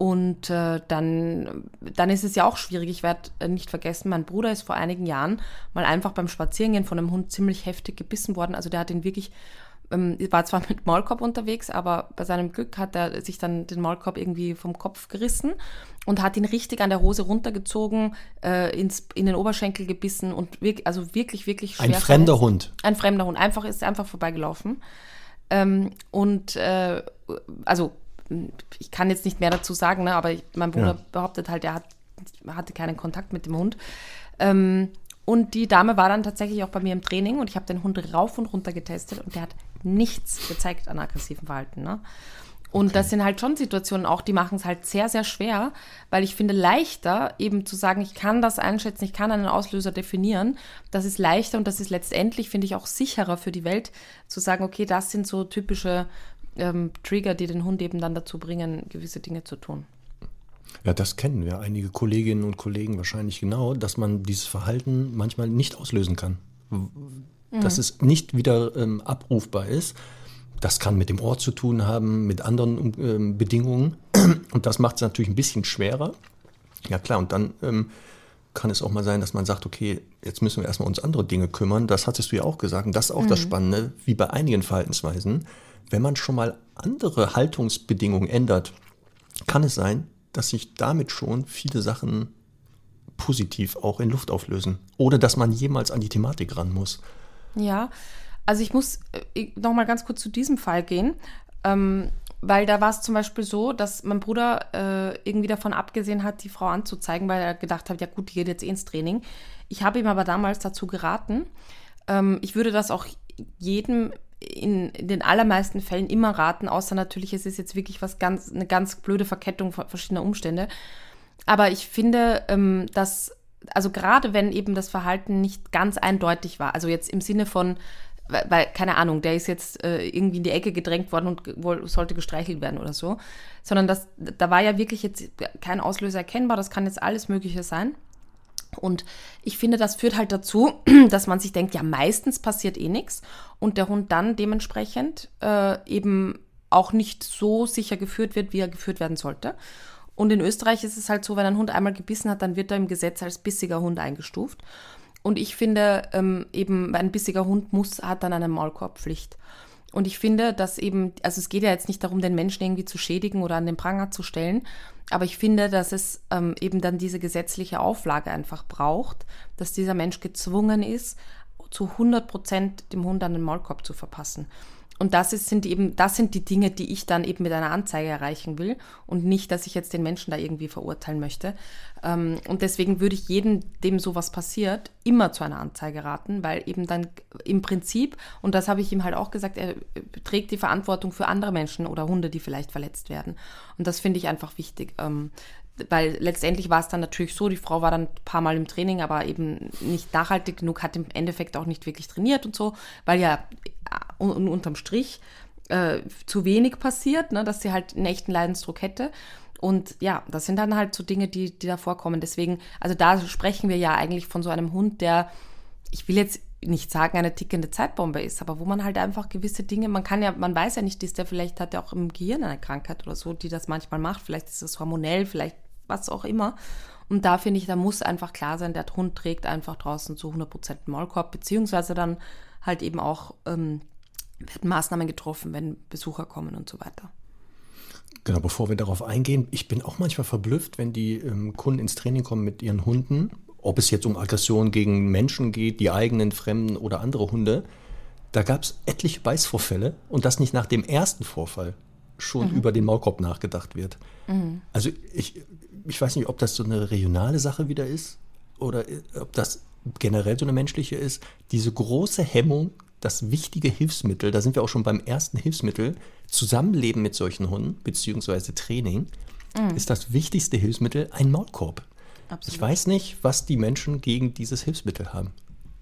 S2: Und äh, dann, dann ist es ja auch schwierig. Ich werde äh, nicht vergessen, mein Bruder ist vor einigen Jahren mal einfach beim Spazierengehen von einem Hund ziemlich heftig gebissen worden. Also der hat ihn wirklich, ähm, war zwar mit Maulkorb unterwegs, aber bei seinem Glück hat er sich dann den Maulkorb irgendwie vom Kopf gerissen und hat ihn richtig an der Hose runtergezogen, äh, ins, in den Oberschenkel gebissen und wirklich, also wirklich, wirklich
S3: schwer. Ein fremder verletzt. Hund.
S2: Ein fremder Hund. Einfach ist einfach vorbeigelaufen. Ähm, und äh, also ich kann jetzt nicht mehr dazu sagen, ne, aber ich, mein Bruder ja. behauptet halt, er hat, hatte keinen Kontakt mit dem Hund. Ähm, und die Dame war dann tatsächlich auch bei mir im Training und ich habe den Hund rauf und runter getestet und der hat nichts gezeigt an aggressivem Verhalten. Ne? Und okay. das sind halt schon Situationen auch, die machen es halt sehr, sehr schwer, weil ich finde leichter eben zu sagen, ich kann das einschätzen, ich kann einen Auslöser definieren. Das ist leichter und das ist letztendlich, finde ich, auch sicherer für die Welt, zu sagen, okay, das sind so typische ähm, Trigger, die den Hund eben dann dazu bringen, gewisse Dinge zu tun.
S3: Ja, das kennen wir einige Kolleginnen und Kollegen wahrscheinlich genau, dass man dieses Verhalten manchmal nicht auslösen kann. Dass mhm. es nicht wieder ähm, abrufbar ist das kann mit dem Ort zu tun haben, mit anderen ähm, Bedingungen. Und das macht es natürlich ein bisschen schwerer. Ja klar, und dann ähm, kann es auch mal sein, dass man sagt, okay, jetzt müssen wir erstmal uns andere Dinge kümmern. Das hattest du ja auch gesagt. Und das ist auch mhm. das Spannende, wie bei einigen Verhaltensweisen. Wenn man schon mal andere Haltungsbedingungen ändert, kann es sein, dass sich damit schon viele Sachen positiv auch in Luft auflösen, ohne dass man jemals an die Thematik ran muss.
S2: Ja, also ich muss äh, noch mal ganz kurz zu diesem Fall gehen, ähm, weil da war es zum Beispiel so, dass mein Bruder äh, irgendwie davon abgesehen hat, die Frau anzuzeigen, weil er gedacht hat, ja gut, die geht jetzt eh ins Training. Ich habe ihm aber damals dazu geraten. Ähm, ich würde das auch jedem in, in, den allermeisten Fällen immer raten, außer natürlich, es ist jetzt wirklich was ganz, eine ganz blöde Verkettung verschiedener Umstände. Aber ich finde, ähm, dass, also gerade wenn eben das Verhalten nicht ganz eindeutig war, also jetzt im Sinne von, weil, weil, keine Ahnung, der ist jetzt äh, irgendwie in die Ecke gedrängt worden und wohl, sollte gestreichelt werden oder so. Sondern das, da war ja wirklich jetzt kein Auslöser erkennbar, das kann jetzt alles Mögliche sein. Und ich finde, das führt halt dazu, dass man sich denkt, ja, meistens passiert eh nichts und der Hund dann dementsprechend äh, eben auch nicht so sicher geführt wird, wie er geführt werden sollte. Und in Österreich ist es halt so, wenn ein Hund einmal gebissen hat, dann wird er im Gesetz als bissiger Hund eingestuft. Und ich finde, ähm, eben ein bissiger Hund muss, hat dann eine Maulkorbpflicht. Und ich finde, dass eben, also es geht ja jetzt nicht darum, den Menschen irgendwie zu schädigen oder an den Pranger zu stellen, aber ich finde, dass es ähm, eben dann diese gesetzliche Auflage einfach braucht, dass dieser Mensch gezwungen ist, zu 100 Prozent dem Hund an den Maulkorb zu verpassen. Und das ist, sind eben, das sind die Dinge, die ich dann eben mit einer Anzeige erreichen will und nicht, dass ich jetzt den Menschen da irgendwie verurteilen möchte. Ähm, und deswegen würde ich jedem, dem sowas passiert, immer zu einer Anzeige raten, weil eben dann im Prinzip, und das habe ich ihm halt auch gesagt, er trägt die Verantwortung für andere Menschen oder Hunde, die vielleicht verletzt werden. Und das finde ich einfach wichtig. Weil letztendlich war es dann natürlich so, die Frau war dann ein paar Mal im Training, aber eben nicht nachhaltig genug, hat im Endeffekt auch nicht wirklich trainiert und so, weil ja äh, unterm Strich äh, zu wenig passiert, ne, dass sie halt einen echten Leidensdruck hätte. Und ja, das sind dann halt so Dinge, die, die da vorkommen. Deswegen, also da sprechen wir ja eigentlich von so einem Hund, der, ich will jetzt nicht sagen, eine tickende Zeitbombe ist, aber wo man halt einfach gewisse Dinge, man kann ja, man weiß ja nicht, ist der vielleicht hat er auch im Gehirn eine Krankheit oder so, die das manchmal macht. Vielleicht ist es hormonell, vielleicht was auch immer. Und da finde ich, da muss einfach klar sein, der Hund trägt einfach draußen zu 100% Maulkorb, beziehungsweise dann halt eben auch ähm, werden Maßnahmen getroffen, wenn Besucher kommen und so weiter.
S3: Genau, bevor wir darauf eingehen, ich bin auch manchmal verblüfft, wenn die ähm, Kunden ins Training kommen mit ihren Hunden, ob es jetzt um Aggression gegen Menschen geht, die eigenen, fremden oder andere Hunde. Da gab es etliche Beißvorfälle und das nicht nach dem ersten Vorfall schon mhm. über den Maulkorb nachgedacht wird. Mhm. Also ich, ich weiß nicht, ob das so eine regionale Sache wieder ist oder äh, ob das generell so eine menschliche ist. Diese große Hemmung, das wichtige Hilfsmittel, da sind wir auch schon beim ersten Hilfsmittel, Zusammenleben mit solchen Hunden, beziehungsweise Training, mhm. ist das wichtigste Hilfsmittel ein Maulkorb. Absolut. Ich weiß nicht, was die Menschen gegen dieses Hilfsmittel haben.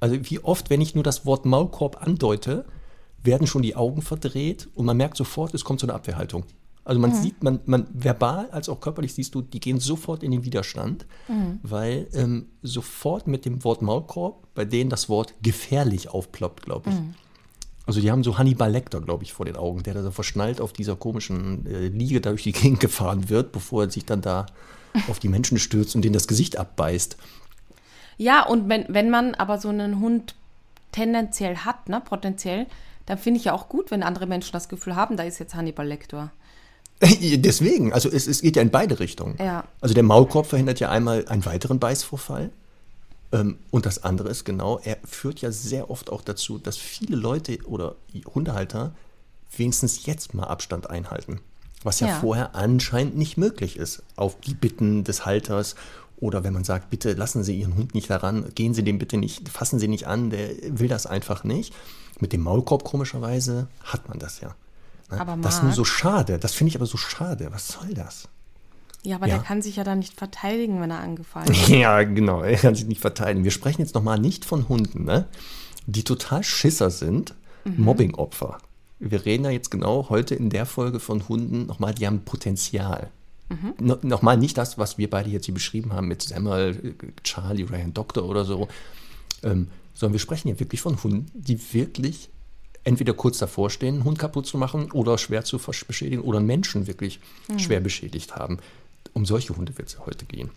S3: Also wie oft, wenn ich nur das Wort Maulkorb andeute, werden schon die Augen verdreht und man merkt sofort, es kommt zu einer Abwehrhaltung. Also man mhm. sieht, man, man verbal als auch körperlich siehst du, die gehen sofort in den Widerstand, mhm. weil ähm, sofort mit dem Wort Maulkorb bei denen das Wort gefährlich aufploppt, glaube ich. Mhm. Also die haben so Hannibal Lecter, glaube ich, vor den Augen, der da so verschnallt auf dieser komischen äh, Liege da durch die Gegend gefahren wird, bevor er sich dann da auf die Menschen stürzt und denen das Gesicht abbeißt.
S2: Ja, und wenn, wenn man aber so einen Hund tendenziell hat, ne, potenziell, dann finde ich ja auch gut, wenn andere Menschen das Gefühl haben, da ist jetzt Hannibal Lecter.
S3: Deswegen, also es, es geht ja in beide Richtungen.
S2: Ja.
S3: Also der Maulkorb verhindert ja einmal einen weiteren Beißvorfall. Ähm, und das andere ist genau, er führt ja sehr oft auch dazu, dass viele Leute oder Hundehalter wenigstens jetzt mal Abstand einhalten. Was ja, ja, vorher anscheinend nicht möglich ist. Auf die Bitten des Halters oder wenn man sagt, bitte lassen Sie Ihren Hund nicht heran, gehen Sie den bitte nicht, fassen Sie nicht an, der will das einfach nicht. Mit dem Maulkorb komischerweise hat man das ja. Ne? Aber das ist nur so schade. Das finde ich aber so schade. Was soll das?
S2: Ja, aber ja. der kann sich ja dann nicht verteidigen, wenn er angefallen ist.
S3: ja, genau. Er kann sich nicht verteidigen. Wir sprechen jetzt nochmal nicht von Hunden, ne? die total Schisser sind, mhm. Mobbingopfer. Wir reden ja jetzt genau heute in der Folge von Hunden nochmal, die haben Potenzial. Mhm. No, nochmal nicht das, was wir beide jetzt hier beschrieben haben mit Samuel, Charlie, Ryan Doctor oder so, ähm, sondern wir sprechen ja wirklich von Hunden, die wirklich entweder kurz davor stehen, einen Hund kaputt zu machen oder schwer zu beschädigen oder Menschen wirklich mhm. schwer beschädigt haben. Um solche Hunde wird es heute gehen.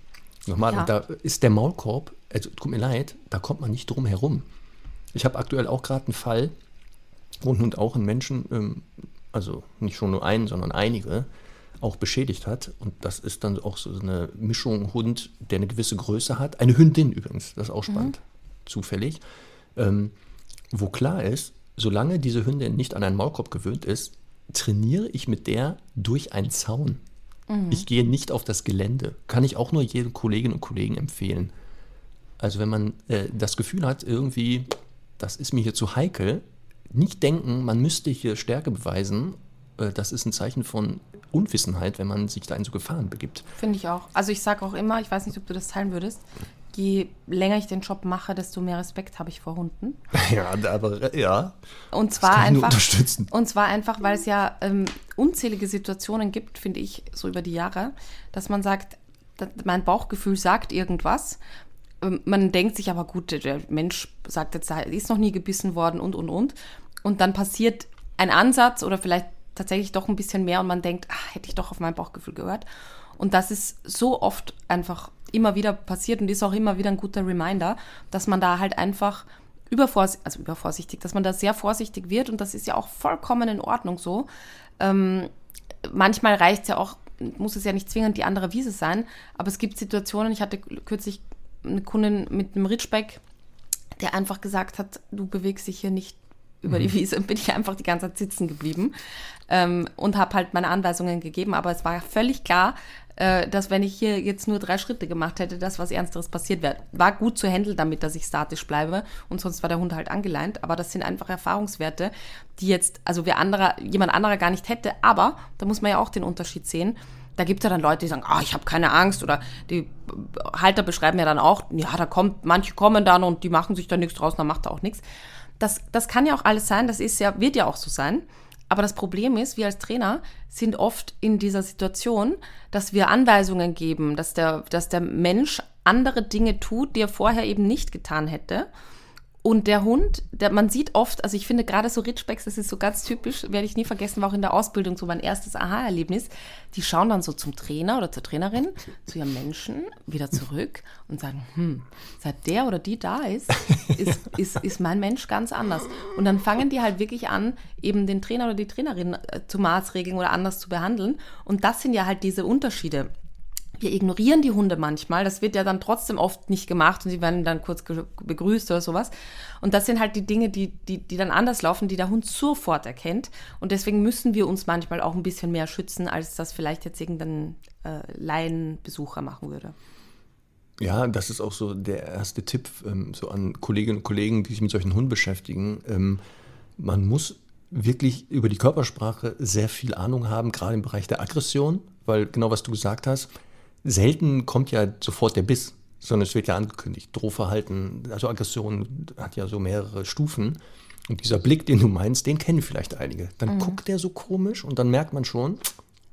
S3: Nochmal, ja. da ist der Maulkorb, also tut mir leid, da kommt man nicht drum herum. Ich habe aktuell auch gerade einen Fall, wo ein Hund auch einen Menschen, ähm, also nicht schon nur einen, sondern einige, auch beschädigt hat. Und das ist dann auch so eine Mischung Hund, der eine gewisse Größe hat. Eine Hündin übrigens, das ist auch spannend, mhm. Zufällig. Ähm, wo klar ist, solange diese Hündin nicht an einen Maulkorb gewöhnt ist, trainiere ich mit der durch einen Zaun. Mhm. Ich gehe nicht auf das Gelände. Kann ich auch nur jedem Kolleginnen und Kollegen empfehlen. Also wenn man äh, das Gefühl hat, irgendwie, das ist mir hier zu heikel, nicht denken, man müsste hier Stärke beweisen. Äh, das ist ein Zeichen von Unwissenheit, wenn man sich da in so Gefahren begibt.
S2: Finde ich auch. Also ich sage auch immer, ich weiß nicht, ob du das teilen würdest, je länger ich den Job mache, desto mehr Respekt habe ich vor Hunden.
S3: Ja, aber ja.
S2: Und zwar einfach. unterstützen. Und zwar einfach, weil es ja ähm, unzählige Situationen gibt, finde ich, so über die Jahre, dass man sagt, mein Bauchgefühl sagt irgendwas. Ähm, man denkt sich aber gut, der Mensch sagt jetzt, er ist noch nie gebissen worden und und und. Und dann passiert ein Ansatz oder vielleicht tatsächlich doch ein bisschen mehr und man denkt, ach, hätte ich doch auf mein Bauchgefühl gehört. Und das ist so oft einfach immer wieder passiert und ist auch immer wieder ein guter Reminder, dass man da halt einfach übervorsichtig, also übervorsichtig, dass man da sehr vorsichtig wird und das ist ja auch vollkommen in Ordnung so. Ähm, manchmal reicht es ja auch, muss es ja nicht zwingend die andere Wiese sein, aber es gibt Situationen, ich hatte kürzlich eine Kundin mit einem Ritschbeck, der einfach gesagt hat, du bewegst dich hier nicht über die mhm. Wiese, bin ich einfach die ganze Zeit sitzen geblieben ähm, und habe halt meine Anweisungen gegeben. Aber es war völlig klar, äh, dass wenn ich hier jetzt nur drei Schritte gemacht hätte, dass was Ernsteres passiert wäre. War gut zu handeln damit, dass ich statisch bleibe und sonst war der Hund halt angeleint. Aber das sind einfach Erfahrungswerte, die jetzt, also wer anderer, jemand anderer gar nicht hätte. Aber da muss man ja auch den Unterschied sehen. Da gibt es ja dann Leute, die sagen, ah, ich habe keine Angst oder die Halter beschreiben ja dann auch, ja, da kommt, manche kommen dann und die machen sich da nichts draus, dann macht er auch nichts. Das, das kann ja auch alles sein, das ist ja, wird ja auch so sein. Aber das Problem ist, wir als Trainer sind oft in dieser Situation, dass wir Anweisungen geben, dass der, dass der Mensch andere Dinge tut, die er vorher eben nicht getan hätte. Und der Hund, der, man sieht oft, also ich finde gerade so Ritschbecks, das ist so ganz typisch, werde ich nie vergessen, war auch in der Ausbildung so mein erstes Aha-Erlebnis. Die schauen dann so zum Trainer oder zur Trainerin, zu ihrem Menschen, wieder zurück und sagen, hm, seit der oder die da ist, ist, ist, ist mein Mensch ganz anders. Und dann fangen die halt wirklich an, eben den Trainer oder die Trainerin äh, zu maßregeln oder anders zu behandeln. Und das sind ja halt diese Unterschiede wir ignorieren die Hunde manchmal. Das wird ja dann trotzdem oft nicht gemacht und sie werden dann kurz begrüßt oder sowas. Und das sind halt die Dinge, die, die, die dann anders laufen, die der Hund sofort erkennt. Und deswegen müssen wir uns manchmal auch ein bisschen mehr schützen, als das vielleicht jetzt irgendein äh, Laienbesucher machen würde.
S3: Ja, das ist auch so der erste Tipp ähm, so an Kolleginnen und Kollegen, die sich mit solchen Hunden beschäftigen. Ähm, man muss wirklich über die Körpersprache sehr viel Ahnung haben, gerade im Bereich der Aggression, weil genau was du gesagt hast, selten kommt ja sofort der Biss, sondern es wird ja angekündigt. Drohverhalten, also Aggression hat ja so mehrere Stufen. Und dieser Blick, den du meinst, den kennen vielleicht einige. Dann mhm. guckt der so komisch und dann merkt man schon,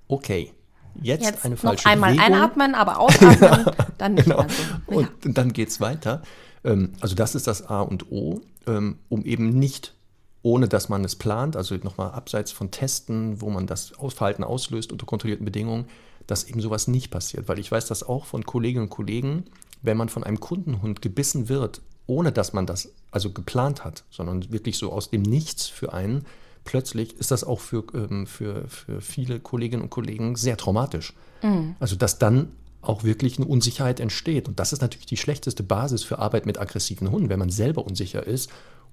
S3: okay, jetzt, jetzt eine falsche noch
S2: einmal
S3: Bewegung.
S2: einatmen, aber ausatmen, dann nicht genau.
S3: so. Ja. Und dann geht es weiter. Ähm, also das ist das A und O, ähm, um eben nicht ohne dass man es plant, also nochmal abseits von Testen, wo man das Verhalten auslöst unter kontrollierten Bedingungen, dass eben sowas nicht passiert. Weil ich weiß das auch von Kolleginnen und Kollegen, wenn man von einem Kundenhund gebissen wird, ohne dass man das also geplant hat, sondern wirklich so aus dem Nichts für einen, plötzlich ist das auch für, ähm, für, für viele Kolleginnen und Kollegen sehr traumatisch. Mhm. Also dass dann auch wirklich eine Unsicherheit entsteht. Und das ist natürlich die schlechteste Basis für Arbeit mit aggressiven Hunden, wenn man selber unsicher ist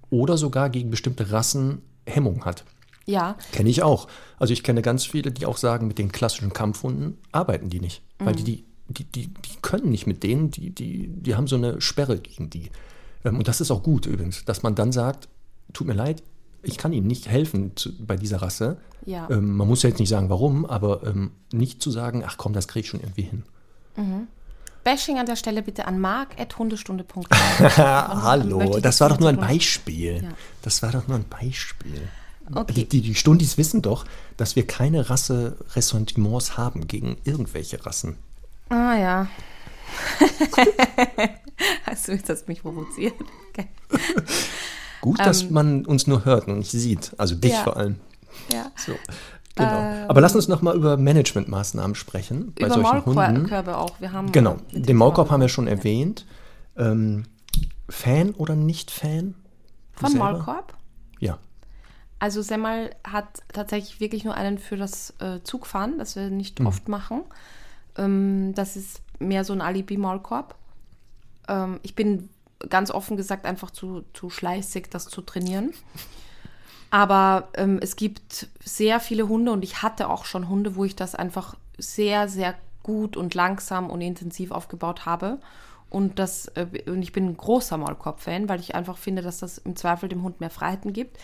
S3: oder sogar gegen bestimmte Rassen Hemmung hat.
S2: Ja.
S3: Kenne ich auch. Also ich kenne ganz viele, die auch sagen, mit den klassischen Kampfhunden arbeiten die nicht. Mhm. Weil die, die, die, die, die können nicht mit denen, die, die, die haben so eine Sperre gegen die. Ähm, und das ist auch gut übrigens, dass man dann sagt, tut mir leid, ich kann Ihnen nicht helfen zu, bei dieser Rasse.
S2: Ja.
S3: Ähm, man muss ja jetzt nicht sagen, warum, aber ähm, nicht zu sagen, ach komm, das kriege ich schon irgendwie hin.
S2: Mhm. Bashing an der Stelle bitte an mark.hundestunde.com.
S3: Hallo, das war doch nur ein Beispiel. Ja. Das war doch nur ein Beispiel. Okay. Die, die, die Stundis wissen doch, dass wir keine Rasse-Ressentiments haben gegen irgendwelche Rassen.
S2: Ah ja. hast du jetzt mich provoziert? Okay.
S3: Gut, dass ähm, man uns nur hört und nicht sieht. Also dich
S2: ja.
S3: vor allem.
S2: Ja.
S3: So. Genau. Ähm, Aber lass uns noch mal über Managementmaßnahmen sprechen
S2: bei über solchen Maulkörbe Hunden. auch. Wir haben
S3: genau. Den Maulkorb haben wir schon erwähnt. Ähm, Fan oder nicht Fan?
S2: Von Maulkorb? Also Semmel hat tatsächlich wirklich nur einen für das äh, Zugfahren, das wir nicht mhm. oft machen. Ähm, das ist mehr so ein Alibi-Maulkorb. Ähm, ich bin ganz offen gesagt einfach zu, zu schleißig, das zu trainieren. Aber ähm, es gibt sehr viele Hunde und ich hatte auch schon Hunde, wo ich das einfach sehr, sehr gut und langsam und intensiv aufgebaut habe. Und, das, äh, und ich bin ein großer Maulkorb-Fan, weil ich einfach finde, dass das im Zweifel dem Hund mehr Freiheiten gibt.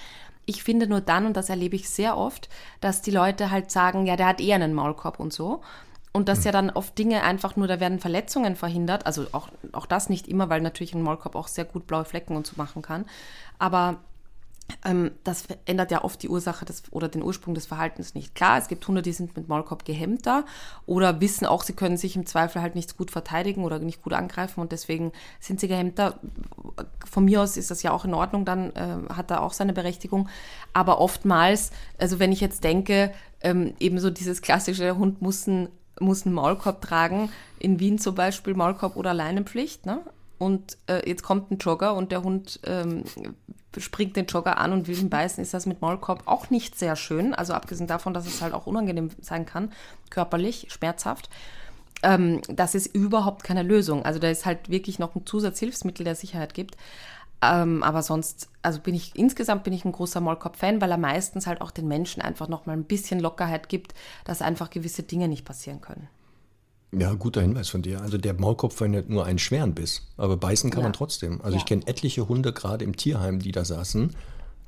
S2: Ich finde nur dann, und das erlebe ich sehr oft, dass die Leute halt sagen, ja, der hat eher einen Maulkorb und so. Und dass hm. ja dann oft Dinge einfach nur, da werden Verletzungen verhindert. Also auch, auch das nicht immer, weil natürlich ein Maulkorb auch sehr gut blaue Flecken und so machen kann. Aber das ändert ja oft die Ursache des, oder den Ursprung des Verhaltens nicht. Klar, es gibt Hunde, die sind mit Maulkorb gehemmter oder wissen auch, sie können sich im Zweifel halt nicht gut verteidigen oder nicht gut angreifen und deswegen sind sie gehemmter. Von mir aus ist das ja auch in Ordnung, dann äh, hat er auch seine Berechtigung. Aber oftmals, also wenn ich jetzt denke, ähm, eben so dieses klassische Hund muss ein muss einen Maulkorb tragen. In Wien zum Beispiel Maulkorb oder Leinenpflicht. Ne? Und äh, jetzt kommt ein Jogger und der Hund ähm, springt den Jogger an und will ihn beißen, ist das mit Maulkorb auch nicht sehr schön. Also abgesehen davon, dass es halt auch unangenehm sein kann, körperlich, schmerzhaft. Ähm, das ist überhaupt keine Lösung. Also da ist halt wirklich noch ein Zusatzhilfsmittel, der Sicherheit gibt. Ähm, aber sonst, also bin ich, insgesamt bin ich ein großer Maulkorb-Fan, weil er meistens halt auch den Menschen einfach noch mal ein bisschen Lockerheit gibt, dass einfach gewisse Dinge nicht passieren können.
S3: Ja, guter Hinweis von dir. Also der Maulkorb verhindert nur einen schweren Biss, aber beißen kann
S2: Ja.
S3: man trotzdem. Also
S2: Ja.
S3: ich kenne etliche Hunde, gerade im Tierheim, die da saßen,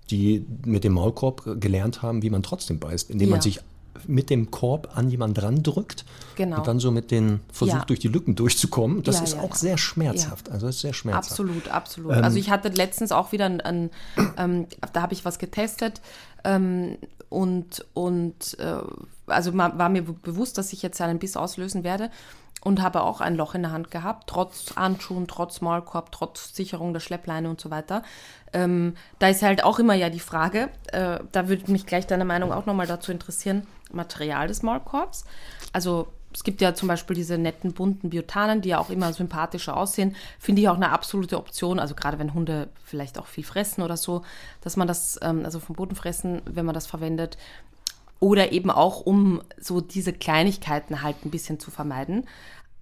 S3: die mit dem Maulkorb gelernt haben, wie man trotzdem beißt, indem man
S2: Ja.
S3: sich mit dem Korb an jemanden dran drückt
S2: Genau.
S3: und dann so mit den versucht
S2: Ja.
S3: durch die Lücken durchzukommen. Das
S2: Ja,
S3: ist
S2: ja,
S3: auch sehr schmerzhaft. Also es ist sehr schmerzhaft.
S2: Absolut, absolut.
S3: Ähm,
S2: also ich hatte letztens auch wieder ein, ein ähm, da habe ich was getestet ähm, und, und äh, also war mir be- bewusst, dass ich jetzt einen Biss auslösen werde und habe auch ein Loch in der Hand gehabt, trotz Handschuhen, trotz Maulkorb, trotz Sicherung der Schleppleine und so weiter. Ähm, da ist halt auch immer ja die Frage, äh, da würde mich gleich deine Meinung auch nochmal dazu interessieren, Material des Maulkorbs. Also es gibt ja zum Beispiel diese netten bunten Biotanen, die ja auch immer sympathischer aussehen. Finde ich auch eine absolute Option. Also gerade wenn Hunde vielleicht auch viel fressen oder so, dass man das, ähm, also vom Boden fressen, wenn man das verwendet. Oder eben auch, um so diese Kleinigkeiten halt ein bisschen zu vermeiden.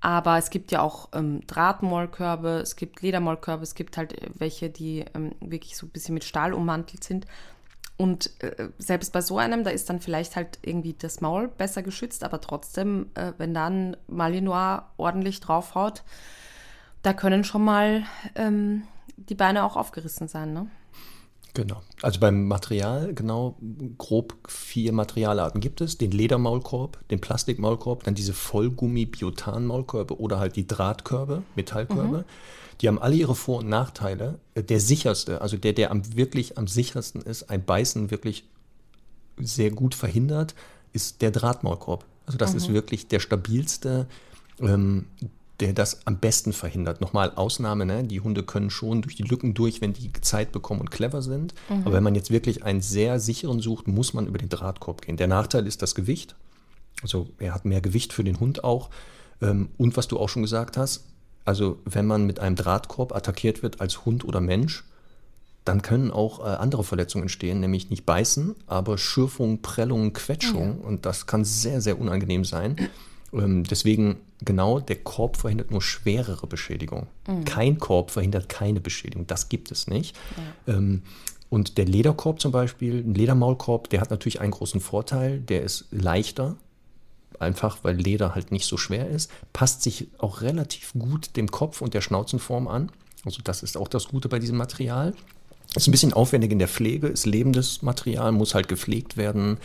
S2: Aber es gibt ja auch ähm, Drahtmaulkörbe, es gibt Ledermaulkörbe, es gibt halt äh, welche, die ähm, wirklich so ein bisschen mit Stahl ummantelt sind. Und äh, selbst bei so einem, da ist dann vielleicht halt irgendwie das Maul besser geschützt, aber trotzdem, äh, wenn dann Malinois ordentlich draufhaut, da können schon mal ähm, die Beine auch aufgerissen sein, ne?
S3: Genau. Also beim Material, genau, grob vier Materialarten gibt es. Den Ledermaulkorb, den Plastikmaulkorb, dann diese Vollgummi-Biotan-Maulkörbe oder halt die Drahtkörbe, Metallkörbe. Die haben alle ihre Vor- und Nachteile. Äh, Der sicherste, also der, der am wirklich am sichersten ist, ein Beißen wirklich sehr gut verhindert, ist der Drahtmaulkorb. Also das ist wirklich der stabilste, ähm, der das am besten verhindert. Nochmal Ausnahme, ne? die Hunde können schon durch die Lücken durch, wenn die Zeit bekommen und clever sind. Aber wenn man jetzt wirklich einen sehr sicheren sucht, muss man über den Drahtkorb gehen. Der Nachteil ist das Gewicht. Also er hat mehr Gewicht für den Hund auch. Ähm, und was du auch schon gesagt hast, also wenn man mit einem Drahtkorb attackiert wird als Hund oder Mensch, dann können auch äh, andere Verletzungen entstehen, nämlich nicht beißen, aber Schürfung, Prellung, Quetschung. Und das kann sehr, sehr unangenehm sein. Ähm, deswegen, genau, der Korb verhindert nur schwerere Beschädigung. Kein Korb verhindert keine Beschädigung. Das gibt es nicht. Ähm, und der Lederkorb zum Beispiel, ein Ledermaulkorb, der hat natürlich einen großen Vorteil. Der ist leichter, einfach weil Leder halt nicht so schwer ist, passt sich auch relativ gut dem Kopf und der Schnauzenform an. Also das ist auch das Gute bei diesem Material. Ist ein bisschen aufwendig in der Pflege, ist lebendes Material, muss halt gepflegt werden,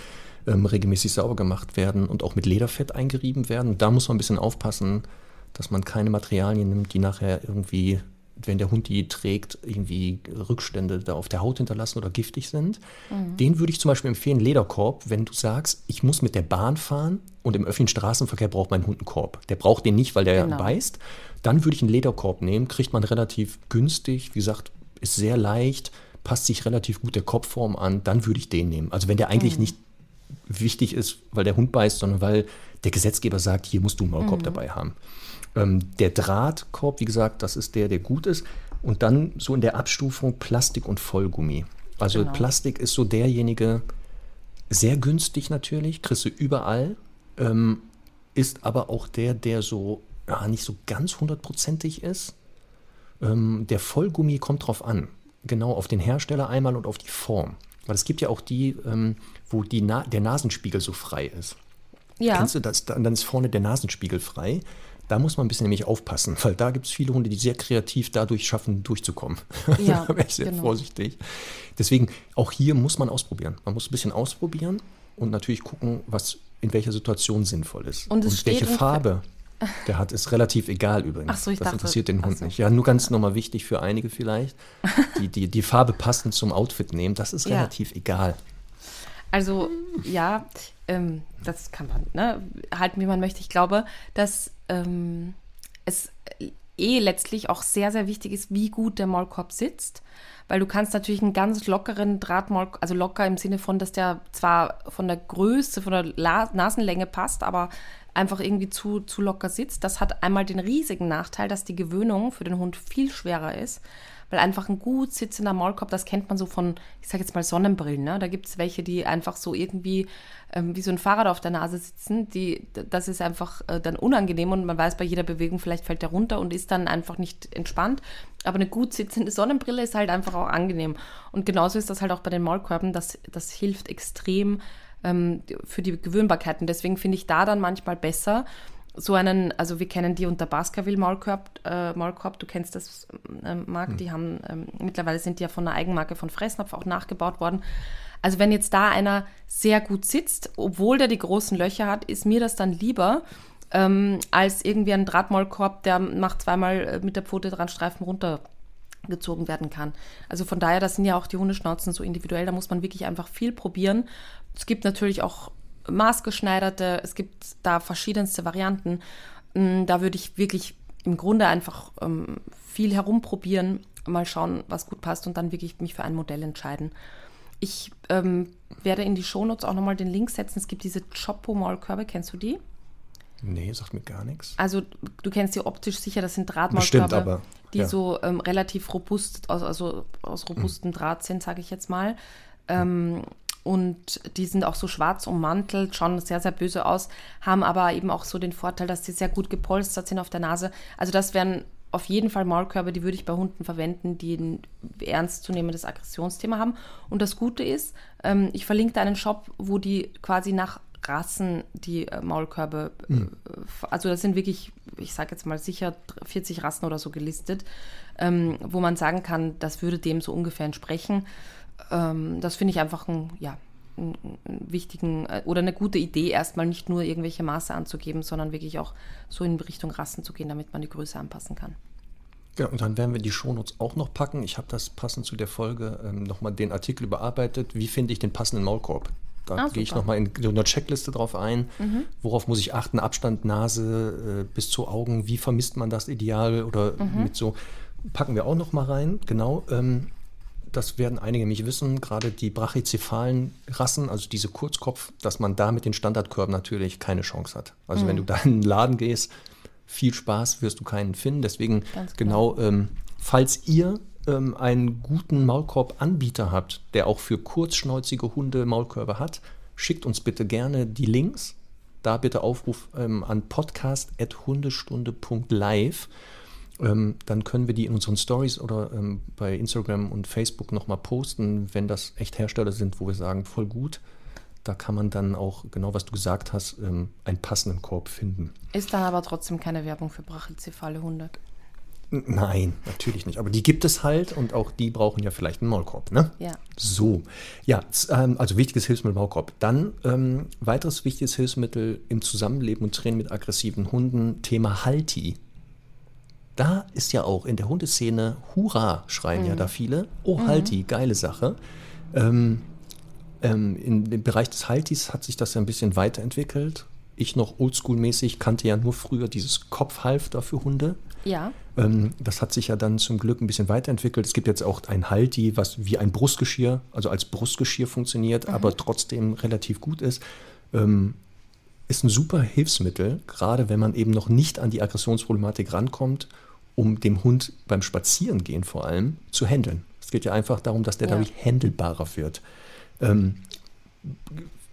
S3: ähm, regelmäßig sauber gemacht werden und auch mit Lederfett eingerieben werden. Da muss man ein bisschen aufpassen, dass man keine Materialien nimmt, die nachher irgendwie, wenn der Hund die trägt, irgendwie Rückstände da auf der Haut hinterlassen oder giftig sind. Den würde ich zum Beispiel empfehlen, Lederkorb, wenn du sagst, ich muss mit der Bahn fahren und im öffentlichen Straßenverkehr braucht mein Hund einen Korb. Der braucht den nicht, weil der
S2: Genau.
S3: beißt. Dann würde ich einen Lederkorb nehmen, kriegt man relativ günstig, wie gesagt, ist sehr leicht, passt sich relativ gut der Kopfform an, dann würde ich den nehmen. Also wenn der eigentlich nicht wichtig ist, weil der Hund beißt, sondern weil der Gesetzgeber sagt, hier musst du einen Maulkorb dabei haben. Ähm, der Drahtkorb, wie gesagt, das ist der, der gut ist. Und dann so in der Abstufung Plastik und Vollgummi. Also
S2: Genau.
S3: Plastik ist so derjenige, sehr günstig natürlich, kriegst du überall, ähm, ist aber auch der, der so ja, nicht so ganz hundertprozentig ist. Ähm, der Vollgummi kommt drauf an. Genau auf den Hersteller einmal und auf die Form. Weil es gibt ja auch die, ähm, wo die Na der Nasenspiegel so frei ist.
S2: Ja.
S3: Kennst du das? Dann dann ist vorne der Nasenspiegel frei. Da muss man ein bisschen nämlich aufpassen, weil da gibt es viele Hunde, die sehr kreativ dadurch schaffen, durchzukommen.
S2: Ja,
S3: da wäre ich sehr
S2: genau.
S3: vorsichtig. Deswegen, auch hier muss man ausprobieren. Man muss ein bisschen ausprobieren und natürlich gucken, was in welcher Situation sinnvoll ist.
S2: Und steht
S3: welche Farbe der hat, ist relativ egal übrigens.
S2: Ach so, ich
S3: das
S2: dachte-
S3: interessiert den Hund
S2: so.
S3: nicht. Ja, nur ganz nochmal wichtig für einige vielleicht. Die, die, die Farbe passend zum Outfit nehmen, das ist
S2: Ja.
S3: relativ egal.
S2: Also ja, ähm, das kann man ne, halten, wie man möchte. Ich glaube, dass ähm, es eh letztlich auch sehr, sehr wichtig ist, wie gut der Maulkorb sitzt. Weil du kannst natürlich einen ganz lockeren Drahtmaulkorb, also locker im Sinne von, dass der zwar von der Größe, von der La Nasenlänge passt, aber einfach irgendwie zu, zu locker sitzt. Das hat einmal den riesigen Nachteil, dass die Gewöhnung für den Hund viel schwerer ist weil einfach ein gut sitzender Maulkorb, das kennt man so von, ich sage jetzt mal Sonnenbrillen, ne? da gibt es welche, die einfach so irgendwie ähm, wie so ein Fahrrad auf der Nase sitzen, die, das ist einfach äh, dann unangenehm und man weiß bei jeder Bewegung, vielleicht fällt der runter und ist dann einfach nicht entspannt, aber eine gut sitzende Sonnenbrille ist halt einfach auch angenehm. Und genauso ist das halt auch bei den Maulkörben, das, das hilft extrem ähm, für die Gewöhnbarkeit und deswegen finde ich da dann manchmal besser, so einen, also wir kennen die unter Baskerville Maulkorb, äh, Maulkorb du kennst das, äh, Marc, hm. die haben, ähm, mittlerweile sind die ja von einer Eigenmarke von Fressnapf auch nachgebaut worden. Also wenn jetzt da einer sehr gut sitzt, obwohl der die großen Löcher hat, ist mir das dann lieber, ähm, als irgendwie ein Drahtmaulkorb, der nach zweimal äh, mit der Pfote dran Streifen runtergezogen werden kann. Also von daher, das sind ja auch die Hundeschnauzen so individuell, da muss man wirklich einfach viel probieren. Es gibt natürlich auch maßgeschneiderte, es gibt da verschiedenste Varianten. Mm, da würde ich wirklich im Grunde einfach ähm, viel herumprobieren, mal schauen, was gut passt und dann wirklich mich für ein Modell entscheiden. Ich ähm, werde in die Shownotes auch nochmal den Link setzen. Es gibt diese Chopo-Maulkörbe, kennst du die?
S3: Nee, sagt mir gar nichts.
S2: Also du kennst sie optisch sicher, das sind Drahtmaulkörbe, die ja. so ähm, relativ robust, also, also aus robustem hm. Draht sind, sage ich jetzt mal. Ähm, und die sind auch so schwarz ummantelt, schauen sehr, sehr böse aus, haben aber eben auch so den Vorteil, dass sie sehr gut gepolstert sind auf der Nase. Also das wären auf jeden Fall Maulkörbe, die würde ich bei Hunden verwenden, die ein ernstzunehmendes Aggressionsthema haben. Und das Gute ist, ähm, ich verlinke da einen Shop, wo die quasi nach Rassen die äh, Maulkörbe, mhm. also das sind wirklich, ich sage jetzt mal sicher 40 Rassen oder so gelistet, ähm, wo man sagen kann, das würde dem so ungefähr entsprechen ähm, das finde ich einfach ein, ja, einen, wichtigen äh, oder eine gute Idee, erstmal nicht nur irgendwelche Maße anzugeben, sondern wirklich auch so in Richtung Rassen zu gehen, damit man die Größe anpassen kann.
S3: Ja, und dann werden wir die Shownotes auch noch packen. Ich habe das passend zu der Folge ähm, nochmal den Artikel überarbeitet. Wie finde ich den passenden Maulkorb? Da ah, gehe ich nochmal in so einer Checkliste drauf ein. Mhm. Worauf muss ich achten? Abstand, Nase äh, bis zu Augen. Wie vermisst man das ideal? Oder mhm. mit so. Packen wir auch nochmal rein. Genau. Ähm, das werden einige nicht wissen, gerade die brachycephalen Rassen, also diese Kurzkopf, dass man da mit den Standardkörben natürlich keine Chance hat. Also mhm. wenn du da in den Laden gehst, viel Spaß wirst du keinen finden. Deswegen genau, ähm, falls ihr ähm, einen guten Maulkorb-Anbieter habt, der auch für kurzschnäuzige Hunde Maulkörbe hat, schickt uns bitte gerne die Links. Da bitte Aufruf ähm, an podcast.hundestunde.live ähm, dann können wir die in unseren Stories oder ähm, bei Instagram und Facebook nochmal posten, wenn das echt Hersteller sind, wo wir sagen, voll gut. Da kann man dann auch, genau was du gesagt hast, ähm, einen passenden Korb finden.
S2: Ist dann aber trotzdem keine Werbung für brachycephale Hunde.
S3: Nein, natürlich nicht. Aber die gibt es halt und auch die brauchen ja vielleicht einen Maulkorb, ne?
S2: Ja.
S3: So, ja, ähm, also wichtiges Hilfsmittel Maulkorb. Dann ähm, weiteres wichtiges Hilfsmittel im Zusammenleben und Training mit aggressiven Hunden, Thema Halti da ist ja auch in der Hundeszene, Hurra, schreien mhm. ja da viele. Oh, mhm. Halti, geile Sache. Ähm, ähm, in dem Bereich des Haltis hat sich das ja ein bisschen weiterentwickelt. Ich noch oldschool-mäßig kannte ja nur früher dieses Kopfhalfter für Hunde.
S2: Ja.
S3: Ähm, das hat sich ja dann zum Glück ein bisschen weiterentwickelt. Es gibt jetzt auch ein Halti, was wie ein Brustgeschirr, also als Brustgeschirr funktioniert, mhm. aber trotzdem relativ gut ist. Ähm, ist ein super Hilfsmittel, gerade wenn man eben noch nicht an die Aggressionsproblematik rankommt um dem Hund beim Spazierengehen vor allem zu handeln. Es geht ja einfach darum, dass der ja. dadurch handelbarer wird. Ähm,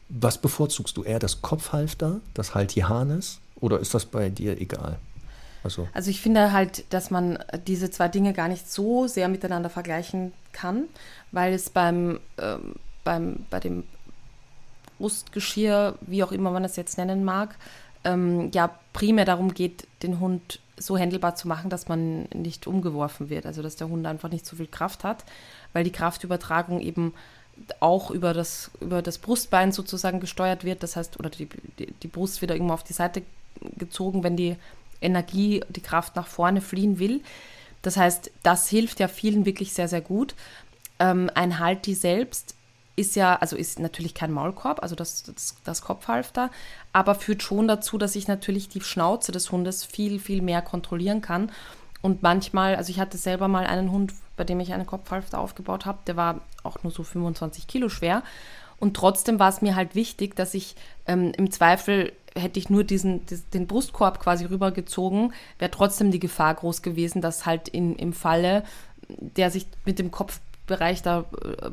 S3: was bevorzugst du eher das Kopfhalfter, das Halti-Harness oder ist das bei dir egal?
S2: Also, also ich finde halt, dass man diese zwei Dinge gar nicht so sehr miteinander vergleichen kann, weil es beim, ähm, beim bei dem Brustgeschirr, wie auch immer man es jetzt nennen mag, ähm, ja primär darum geht, den Hund so händelbar zu machen, dass man nicht umgeworfen wird, also dass der Hund einfach nicht so viel Kraft hat, weil die Kraftübertragung eben auch über das, über das Brustbein sozusagen gesteuert wird, das heißt, oder die, die, die Brust wieder irgendwo auf die Seite gezogen, wenn die Energie, die Kraft nach vorne fliehen will. Das heißt, das hilft ja vielen wirklich sehr, sehr gut. Ähm, ein Halti selbst ist ja, also ist natürlich kein Maulkorb, also das, das, das Kopfhalfter, aber führt schon dazu, dass ich natürlich die Schnauze des Hundes viel, viel mehr kontrollieren kann Und manchmal, also ich hatte selber mal einen Hund, bei dem ich einen Kopfhalfter aufgebaut habe, der war auch nur so 25 Kilo schwer. Und trotzdem war es mir halt wichtig, dass ich ähm, im Zweifel hätte ich nur diesen, den Brustkorb quasi rübergezogen, wäre trotzdem die Gefahr groß gewesen, dass halt in, im Falle der sich mit dem Kopfbereich da äh,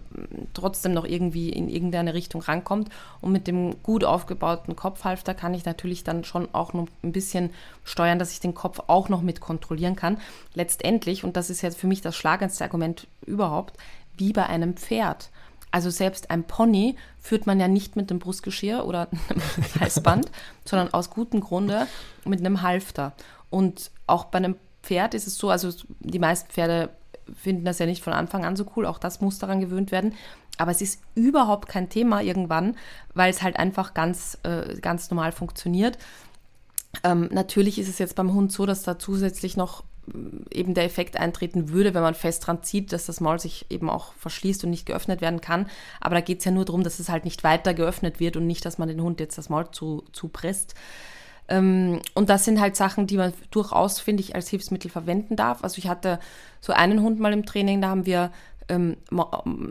S2: trotzdem noch irgendwie in irgendeine Richtung rankommt. Und mit dem gut aufgebauten Kopfhalfter kann ich natürlich dann schon auch noch ein bisschen steuern, dass ich den Kopf auch noch mit kontrollieren kann. Letztendlich, und das ist jetzt für mich das schlagendste Argument überhaupt, wie bei einem Pferd. Also selbst ein Pony führt man ja nicht mit dem Brustgeschirr oder einem Halsband, sondern aus gutem Grunde mit einem Halfter. Und auch bei einem Pferd ist es so, also die meisten Pferde finden das ja nicht von Anfang an so cool, auch das muss daran gewöhnt werden. Aber es ist überhaupt kein Thema irgendwann, weil es halt einfach ganz, äh, ganz normal funktioniert. Ähm, natürlich ist es jetzt beim Hund so, dass da zusätzlich noch eben der Effekt eintreten würde, wenn man fest dran zieht, dass das Maul sich eben auch verschließt und nicht geöffnet werden kann. Aber da geht es ja nur darum, dass es halt nicht weiter geöffnet wird und nicht, dass man den Hund jetzt das Maul zu, zupresst. Ähm, und das sind halt Sachen, die man durchaus, finde ich, als Hilfsmittel verwenden darf. Also ich hatte so einen Hund mal im Training, da haben wir ähm,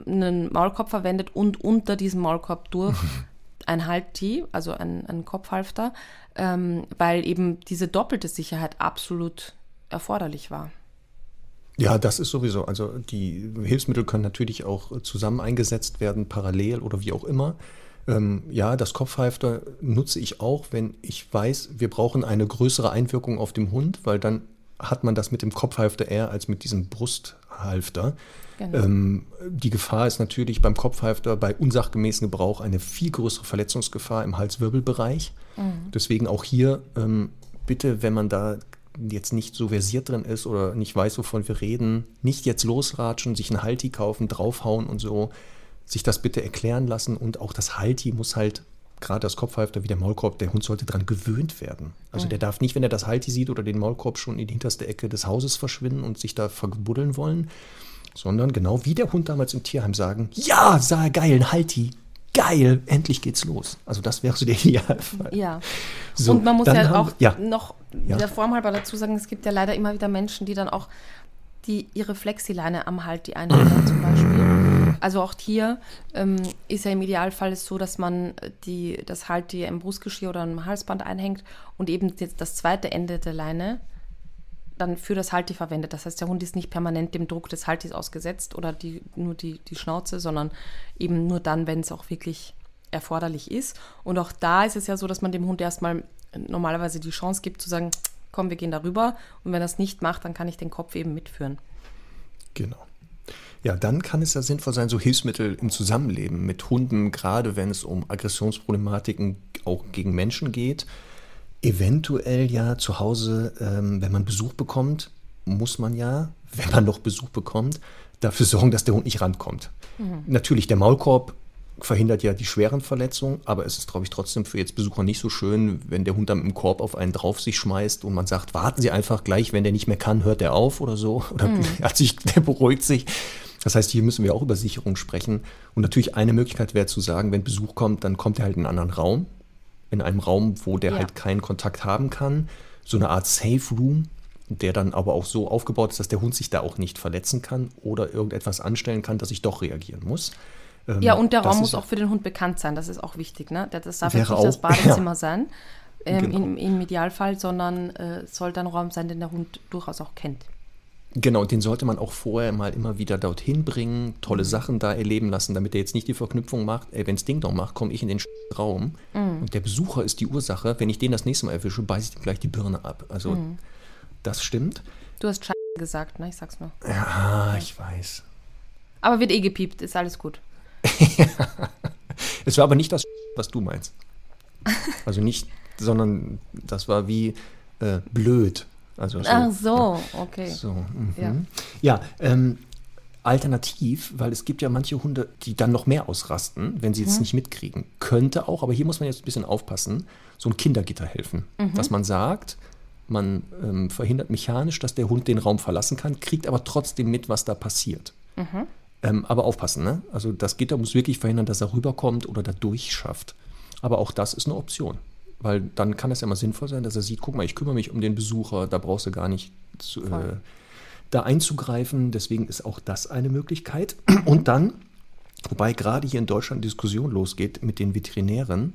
S2: einen Maulkorb verwendet und unter diesem Maulkorb durch ein Halti, also ein, ein Kopfhalfter, ähm, weil eben diese doppelte Sicherheit absolut erforderlich war.
S3: Ja, das ist sowieso. Also die Hilfsmittel können natürlich auch zusammen eingesetzt werden, parallel oder wie auch immer. Ähm, ja, das Kopfhalfter nutze ich auch, wenn ich weiß, wir brauchen eine größere Einwirkung auf den Hund, weil dann hat man das mit dem Kopfhalfter eher als mit diesem Brusthalfter. Genau. Ähm, die Gefahr ist natürlich beim Kopfhalfter bei unsachgemäßem Gebrauch eine viel größere Verletzungsgefahr im Halswirbelbereich. Mhm. Deswegen auch hier ähm, bitte, wenn man da jetzt nicht so versiert drin ist oder nicht weiß, wovon wir reden, nicht jetzt losratschen, sich ein Halti kaufen, draufhauen und so, sich das bitte erklären lassen und auch das Halti muss halt gerade das Kopfhalfter wie der Maulkorb, der Hund sollte daran gewöhnt werden. Also der darf nicht, wenn er das Halti sieht oder den Maulkorb schon in die hinterste Ecke des Hauses verschwinden und sich da verbuddeln wollen, sondern genau wie der Hund damals im Tierheim sagen, ja, sah geil, ein Halti, geil, endlich geht's los. Also das wäre so der Idealfall.
S2: Ja. So, und man muss ja auch ja. noch ja. der Form halber dazu sagen, es gibt ja leider immer wieder Menschen, die dann auch die ihre Flexileine am Halt die einhalten zum Beispiel. Also auch hier ähm, ist ja im Idealfall so, dass man die, das Halt im Brustgeschirr oder im Halsband einhängt und eben das zweite Ende der Leine dann für das Halti verwendet. Das heißt, der Hund ist nicht permanent dem Druck des Haltis ausgesetzt oder die, nur die, die Schnauze, sondern eben nur dann, wenn es auch wirklich erforderlich ist. Und auch da ist es ja so, dass man dem Hund erstmal normalerweise die Chance gibt zu sagen, komm, wir gehen darüber. Und wenn er es nicht macht, dann kann ich den Kopf eben mitführen.
S3: Genau. Ja, dann kann es ja sinnvoll sein, so Hilfsmittel im Zusammenleben mit Hunden, gerade wenn es um Aggressionsproblematiken auch gegen Menschen geht, eventuell ja zu Hause, ähm, wenn man Besuch bekommt, muss man ja, wenn man noch Besuch bekommt, dafür sorgen, dass der Hund nicht rankommt. Mhm. Natürlich, der Maulkorb verhindert ja die schweren Verletzungen, aber es ist, glaube ich, trotzdem für jetzt Besucher nicht so schön, wenn der Hund dann im Korb auf einen drauf sich schmeißt und man sagt, warten Sie einfach gleich, wenn der nicht mehr kann, hört er auf oder so. Oder mhm. er sich, der beruhigt sich. Das heißt, hier müssen wir auch über Sicherung sprechen. Und natürlich eine Möglichkeit wäre zu sagen, wenn Besuch kommt, dann kommt er halt in einen anderen Raum in einem Raum, wo der ja. halt keinen Kontakt haben kann. So eine Art Safe Room, der dann aber auch so aufgebaut ist, dass der Hund sich da auch nicht verletzen kann oder irgendetwas anstellen kann, dass ich doch reagieren muss.
S2: Ähm, ja, und der Raum muss auch für den Hund bekannt sein, das ist auch wichtig. Ne? Das darf nicht auch, das Badezimmer ja. sein, ähm, genau. im, im, Idealfall, sondern äh, sollte ein Raum sein, den der Hund durchaus auch kennt.
S3: Genau, den sollte man auch vorher mal immer wieder dorthin bringen, tolle mhm. Sachen da erleben lassen, damit er jetzt nicht die Verknüpfung macht, ey, wenn es Ding doch macht, komme ich in den Raum mhm. und der Besucher ist die Ursache. Wenn ich den das nächste Mal erwische, beiße ich ihm gleich die Birne ab. Also mhm. das stimmt.
S2: Du hast Scheiße gesagt, ne? Ich sag's nur.
S3: Ja, ich weiß.
S2: Aber wird eh gepiept, ist alles gut.
S3: es war aber nicht das, was du meinst. Also nicht, sondern das war wie äh, blöd.
S2: Also so, Ach so, okay.
S3: So, mhm. Ja, ja ähm, alternativ, weil es gibt ja manche Hunde, die dann noch mehr ausrasten, wenn sie es mhm. nicht mitkriegen. Könnte auch, aber hier muss man jetzt ein bisschen aufpassen, so ein Kindergitter helfen. Mhm. Dass man sagt, man ähm, verhindert mechanisch, dass der Hund den Raum verlassen kann, kriegt aber trotzdem mit, was da passiert. Mhm. Ähm, aber aufpassen, ne? Also das Gitter muss wirklich verhindern, dass er rüberkommt oder da durchschafft. Aber auch das ist eine Option. Weil dann kann es ja mal sinnvoll sein, dass er sieht, guck mal, ich kümmere mich um den Besucher, da brauchst du gar nicht zu, äh, da einzugreifen. Deswegen ist auch das eine Möglichkeit. Und dann, wobei gerade hier in Deutschland Diskussion losgeht mit den Veterinären,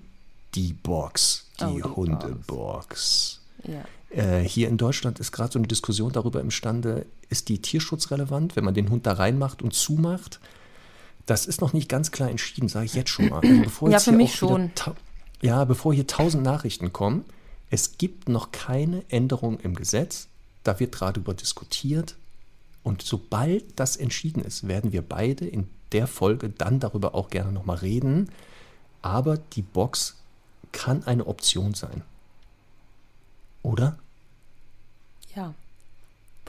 S3: die Box, die,
S2: Oh, die
S3: Hundebox.
S2: Ja.
S3: Äh, hier in Deutschland ist gerade so eine Diskussion darüber imstande, ist die tierschutzrelevant, wenn man den Hund da reinmacht und zumacht? Das ist noch nicht ganz klar entschieden, sage ich jetzt schon mal. Also bevor
S2: Ja,
S3: jetzt
S2: für
S3: hier
S2: mich schon.
S3: Ja, bevor hier tausend Nachrichten kommen, es gibt noch keine Änderung im Gesetz. Da wird gerade über diskutiert. Und sobald das entschieden ist, werden wir beide in der Folge dann darüber auch gerne nochmal reden. Aber die Box kann eine Option sein. Oder?
S2: Ja.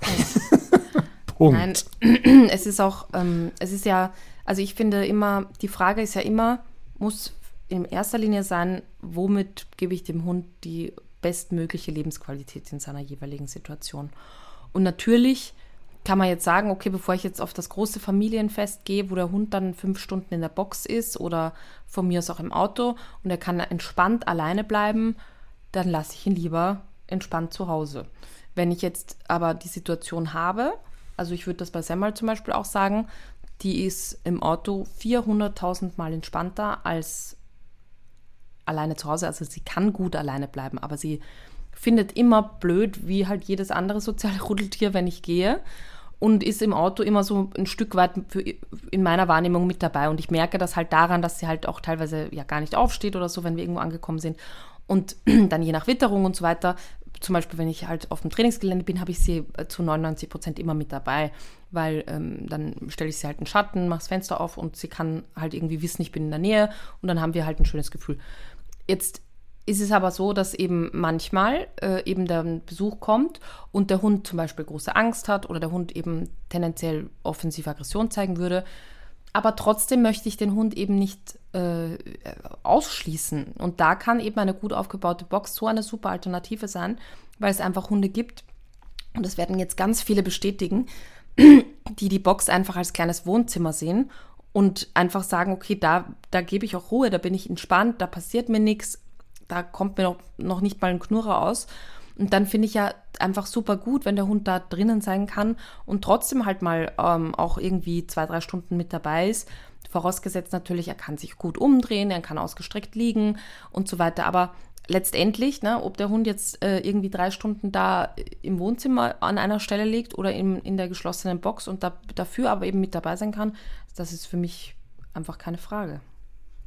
S3: Punkt.
S2: Nein, es ist auch, ähm, es ist ja, also ich finde immer, die Frage ist ja immer, muss in erster Linie sein, womit gebe ich dem Hund die bestmögliche Lebensqualität in seiner jeweiligen Situation. Und natürlich kann man jetzt sagen, okay, bevor ich jetzt auf das große Familienfest gehe, wo der Hund dann fünf Stunden in der Box ist oder von mir aus auch im Auto und er kann entspannt alleine bleiben, dann lasse ich ihn lieber entspannt zu Hause. Wenn ich jetzt aber die Situation habe, also ich würde das bei Semmel zum Beispiel auch sagen, die ist im Auto 400.000 Mal entspannter als alleine zu Hause. Also sie kann gut alleine bleiben, aber sie findet immer blöd, wie halt jedes andere soziale Rudeltier, wenn ich gehe. Und ist im Auto immer so ein Stück weit für, in meiner Wahrnehmung mit dabei. Und ich merke das halt daran, dass sie halt auch teilweise ja gar nicht aufsteht oder so, wenn wir irgendwo angekommen sind. Und dann je nach Witterung und so weiter, zum Beispiel, wenn ich halt auf dem Trainingsgelände bin, habe ich sie äh, zu 99 Prozent immer mit dabei, weil ähm, dann stelle ich sie halt in Schatten, mache das Fenster auf und sie kann halt irgendwie wissen, ich bin in der Nähe und dann haben wir halt ein schönes Gefühl. Jetzt ist es aber so, dass eben manchmal äh, eben der Besuch kommt und der Hund zum Beispiel große Angst hat oder der Hund eben tendenziell offensive Aggression zeigen würde. Aber trotzdem möchte ich den Hund eben nicht äh, ausschließen. Und da kann eben eine gut aufgebaute Box so eine super Alternative sein, weil es einfach Hunde gibt, und das werden jetzt ganz viele bestätigen, die die Box einfach als kleines Wohnzimmer sehen und einfach sagen, okay, da, da gebe ich auch Ruhe, da bin ich entspannt, da passiert mir nichts, da kommt mir noch, noch nicht mal ein Knurrer aus. Und dann finde ich ja einfach super gut, wenn der Hund da drinnen sein kann und trotzdem halt mal ähm, auch irgendwie zwei, drei Stunden mit dabei ist. Vorausgesetzt natürlich, er kann sich gut umdrehen, er kann ausgestreckt liegen und so weiter. Aber letztendlich, ne, ob der Hund jetzt äh, irgendwie drei Stunden da im Wohnzimmer an einer Stelle liegt oder in, in der geschlossenen Box und da, dafür aber eben mit dabei sein kann, das ist für mich einfach keine Frage.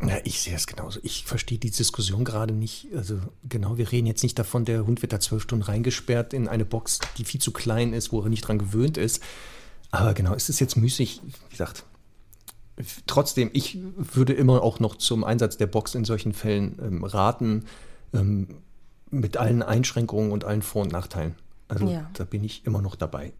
S3: Ja, ich sehe es genauso. Ich verstehe die Diskussion gerade nicht. Also genau, wir reden jetzt nicht davon, der Hund wird da zwölf Stunden reingesperrt in eine Box, die viel zu klein ist, wo er nicht dran gewöhnt ist. Aber genau, es ist jetzt müßig, wie gesagt. Trotzdem, ich würde immer auch noch zum Einsatz der Box in solchen Fällen ähm, raten, ähm, mit allen Einschränkungen und allen Vor- und Nachteilen. Also
S2: Ja.
S3: da bin ich immer noch dabei.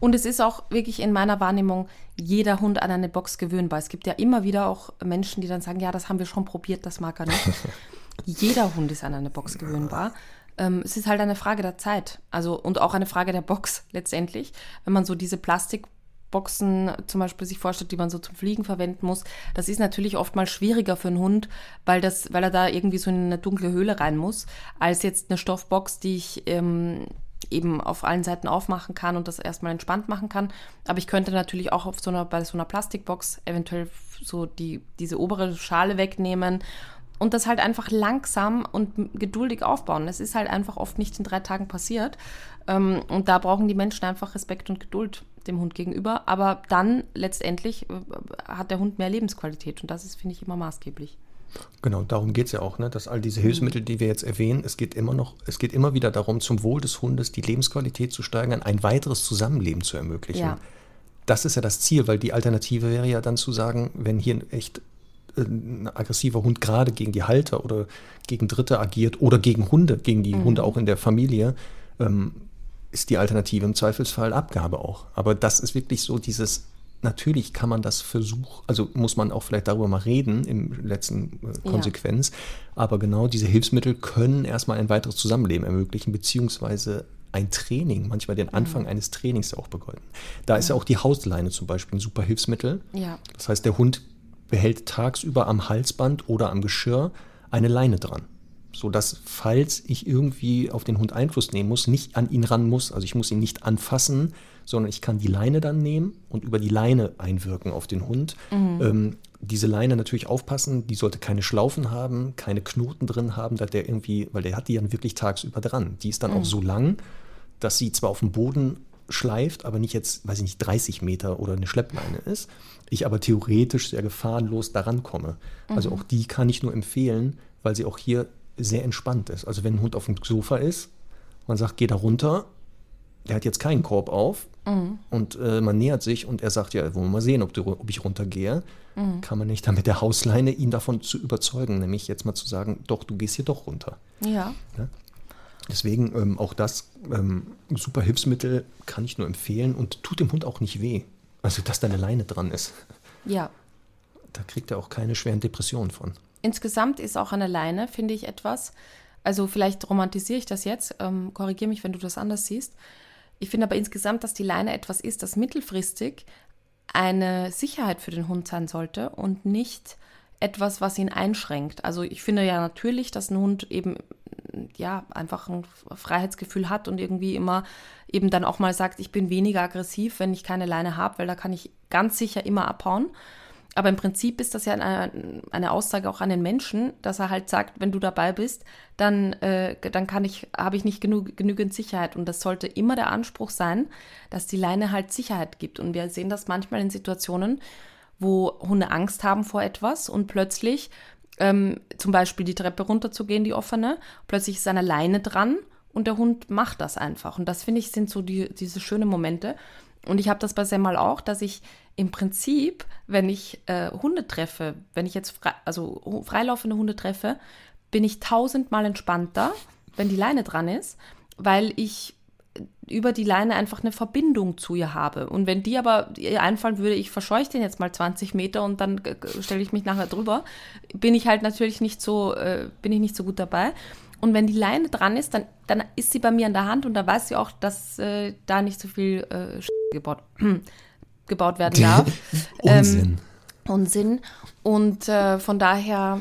S2: Und es ist auch wirklich in meiner Wahrnehmung jeder Hund an eine Box gewöhnbar. Es gibt ja immer wieder auch Menschen, die dann sagen, ja, das haben wir schon probiert, das mag er nicht. jeder Hund ist an eine Box gewöhnbar. Ähm, es ist halt eine Frage der Zeit. Also und auch eine Frage der Box letztendlich. Wenn man so diese Plastikboxen zum Beispiel sich vorstellt, die man so zum Fliegen verwenden muss, das ist natürlich oft mal schwieriger für einen Hund, weil, das, weil er da irgendwie so in eine dunkle Höhle rein muss, als jetzt eine Stoffbox, die ich ähm, eben auf allen Seiten aufmachen kann und das erstmal entspannt machen kann. Aber ich könnte natürlich auch auf so einer, bei so einer Plastikbox eventuell so die, diese obere Schale wegnehmen und das halt einfach langsam und geduldig aufbauen. Das ist halt einfach oft nicht in drei Tagen passiert. Ähm, Und da brauchen die Menschen einfach Respekt und Geduld dem Hund gegenüber. Aber dann letztendlich äh, hat der Hund mehr Lebensqualität und das ist, finde ich, immer maßgeblich.
S3: Genau, darum geht es ja auch, ne? dass all diese Hilfsmittel, die wir jetzt erwähnen, es geht immer noch, es geht immer wieder darum, zum Wohl des Hundes die Lebensqualität zu steigern, ein weiteres Zusammenleben zu ermöglichen.
S2: Ja.
S3: Das ist ja das Ziel, weil die Alternative wäre ja dann zu sagen, wenn hier ein echt äh, ein aggressiver Hund gerade gegen die Halter oder gegen Dritte agiert oder gegen Hunde, gegen die Hunde auch in der Familie, ähm, ist die Alternative im Zweifelsfall Abgabe auch. Aber das ist wirklich so dieses, natürlich kann man das versuchen, also muss man auch vielleicht darüber mal reden im letzten äh,
S2: Ja.
S3: Konsequenz, aber genau diese Hilfsmittel können erstmal ein weiteres Zusammenleben ermöglichen, beziehungsweise ein Training, manchmal den Anfang eines Trainings auch bedeuten. Da ist ja auch die Hausleine zum Beispiel ein super Hilfsmittel.
S2: Ja.
S3: Das heißt, der Hund behält tagsüber am Halsband oder am Geschirr eine Leine dran. sodass, falls ich irgendwie auf den Hund Einfluss nehmen muss, nicht an ihn ran muss. Also ich muss ihn nicht anfassen, sondern ich kann die Leine dann nehmen und über die Leine einwirken auf den Hund. Mhm. Ähm, diese Leine natürlich aufpassen, die sollte keine Schlaufen haben, keine Knoten drin haben, dass der irgendwie, weil der hat die dann wirklich tagsüber dran. Die ist dann mhm. auch so lang, dass sie zwar auf dem Boden schleift, aber nicht jetzt, weiß ich nicht, 30 Meter oder eine Schleppleine ist. Ich aber theoretisch sehr gefahrenlos daran komme. Also mhm. Also auch die kann ich nur empfehlen, weil sie auch hier sehr entspannt ist. Also wenn ein Hund auf dem Sofa ist, man sagt, geh da runter, der hat jetzt keinen Korb auf mhm. und äh, man nähert sich und er sagt, ja, wollen wir mal sehen, ob, du, ob ich runtergehe. Mhm. Kann man nicht damit der Hausleine ihn davon zu überzeugen, nämlich jetzt mal zu sagen, doch, du gehst hier doch runter.
S2: Ja.
S3: ja? Deswegen ähm, auch das ähm, super Hilfsmittel kann ich nur empfehlen und tut dem Hund auch nicht weh. Also, dass da eine Leine dran ist.
S2: Ja.
S3: Da kriegt er auch keine schweren Depressionen von.
S2: Insgesamt ist auch eine Leine, finde ich, etwas. Also, vielleicht romantisiere ich das jetzt. Ähm, Korrigiere mich, wenn du das anders siehst. Ich finde aber insgesamt, dass die Leine etwas ist, das mittelfristig eine Sicherheit für den Hund sein sollte und nicht etwas, was ihn einschränkt. Also ich finde ja natürlich, dass ein Hund eben ja einfach ein Freiheitsgefühl hat und irgendwie immer eben dann auch mal sagt, ich bin weniger aggressiv, wenn ich keine Leine habe, weil da kann ich ganz sicher immer abhauen. Aber im Prinzip ist das ja eine, eine, Aussage auch an den Menschen, dass er halt sagt, wenn du dabei bist, dann, äh, dann kann ich, habe ich nicht genug, genügend Sicherheit. Und das sollte immer der Anspruch sein, dass die Leine halt Sicherheit gibt. Und wir sehen das manchmal in Situationen, wo Hunde Angst haben vor etwas und plötzlich ähm, zum Beispiel die Treppe runterzugehen, die offene, plötzlich ist eine Leine dran und der Hund macht das einfach. Und das finde ich sind so die, diese schönen Momente. Und ich habe das bei Semmel auch, dass ich im Prinzip, wenn ich äh, Hunde treffe, wenn ich jetzt frei, also freilaufende Hunde treffe, bin ich tausendmal entspannter, wenn die Leine dran ist, weil ich über die Leine einfach eine Verbindung zu ihr habe. Und wenn die aber ihr einfallen würde, ich verscheuche den jetzt mal 20 Meter und dann stelle ich mich nachher drüber, bin ich halt natürlich nicht so, äh, bin ich nicht so gut dabei. Und wenn die Leine dran ist, dann, dann ist sie bei mir an der Hand und da weiß sie auch, dass äh, da nicht so viel äh, gebaut, gebaut werden darf.
S3: Unsinn. Ähm,
S2: Unsinn. Und äh, von daher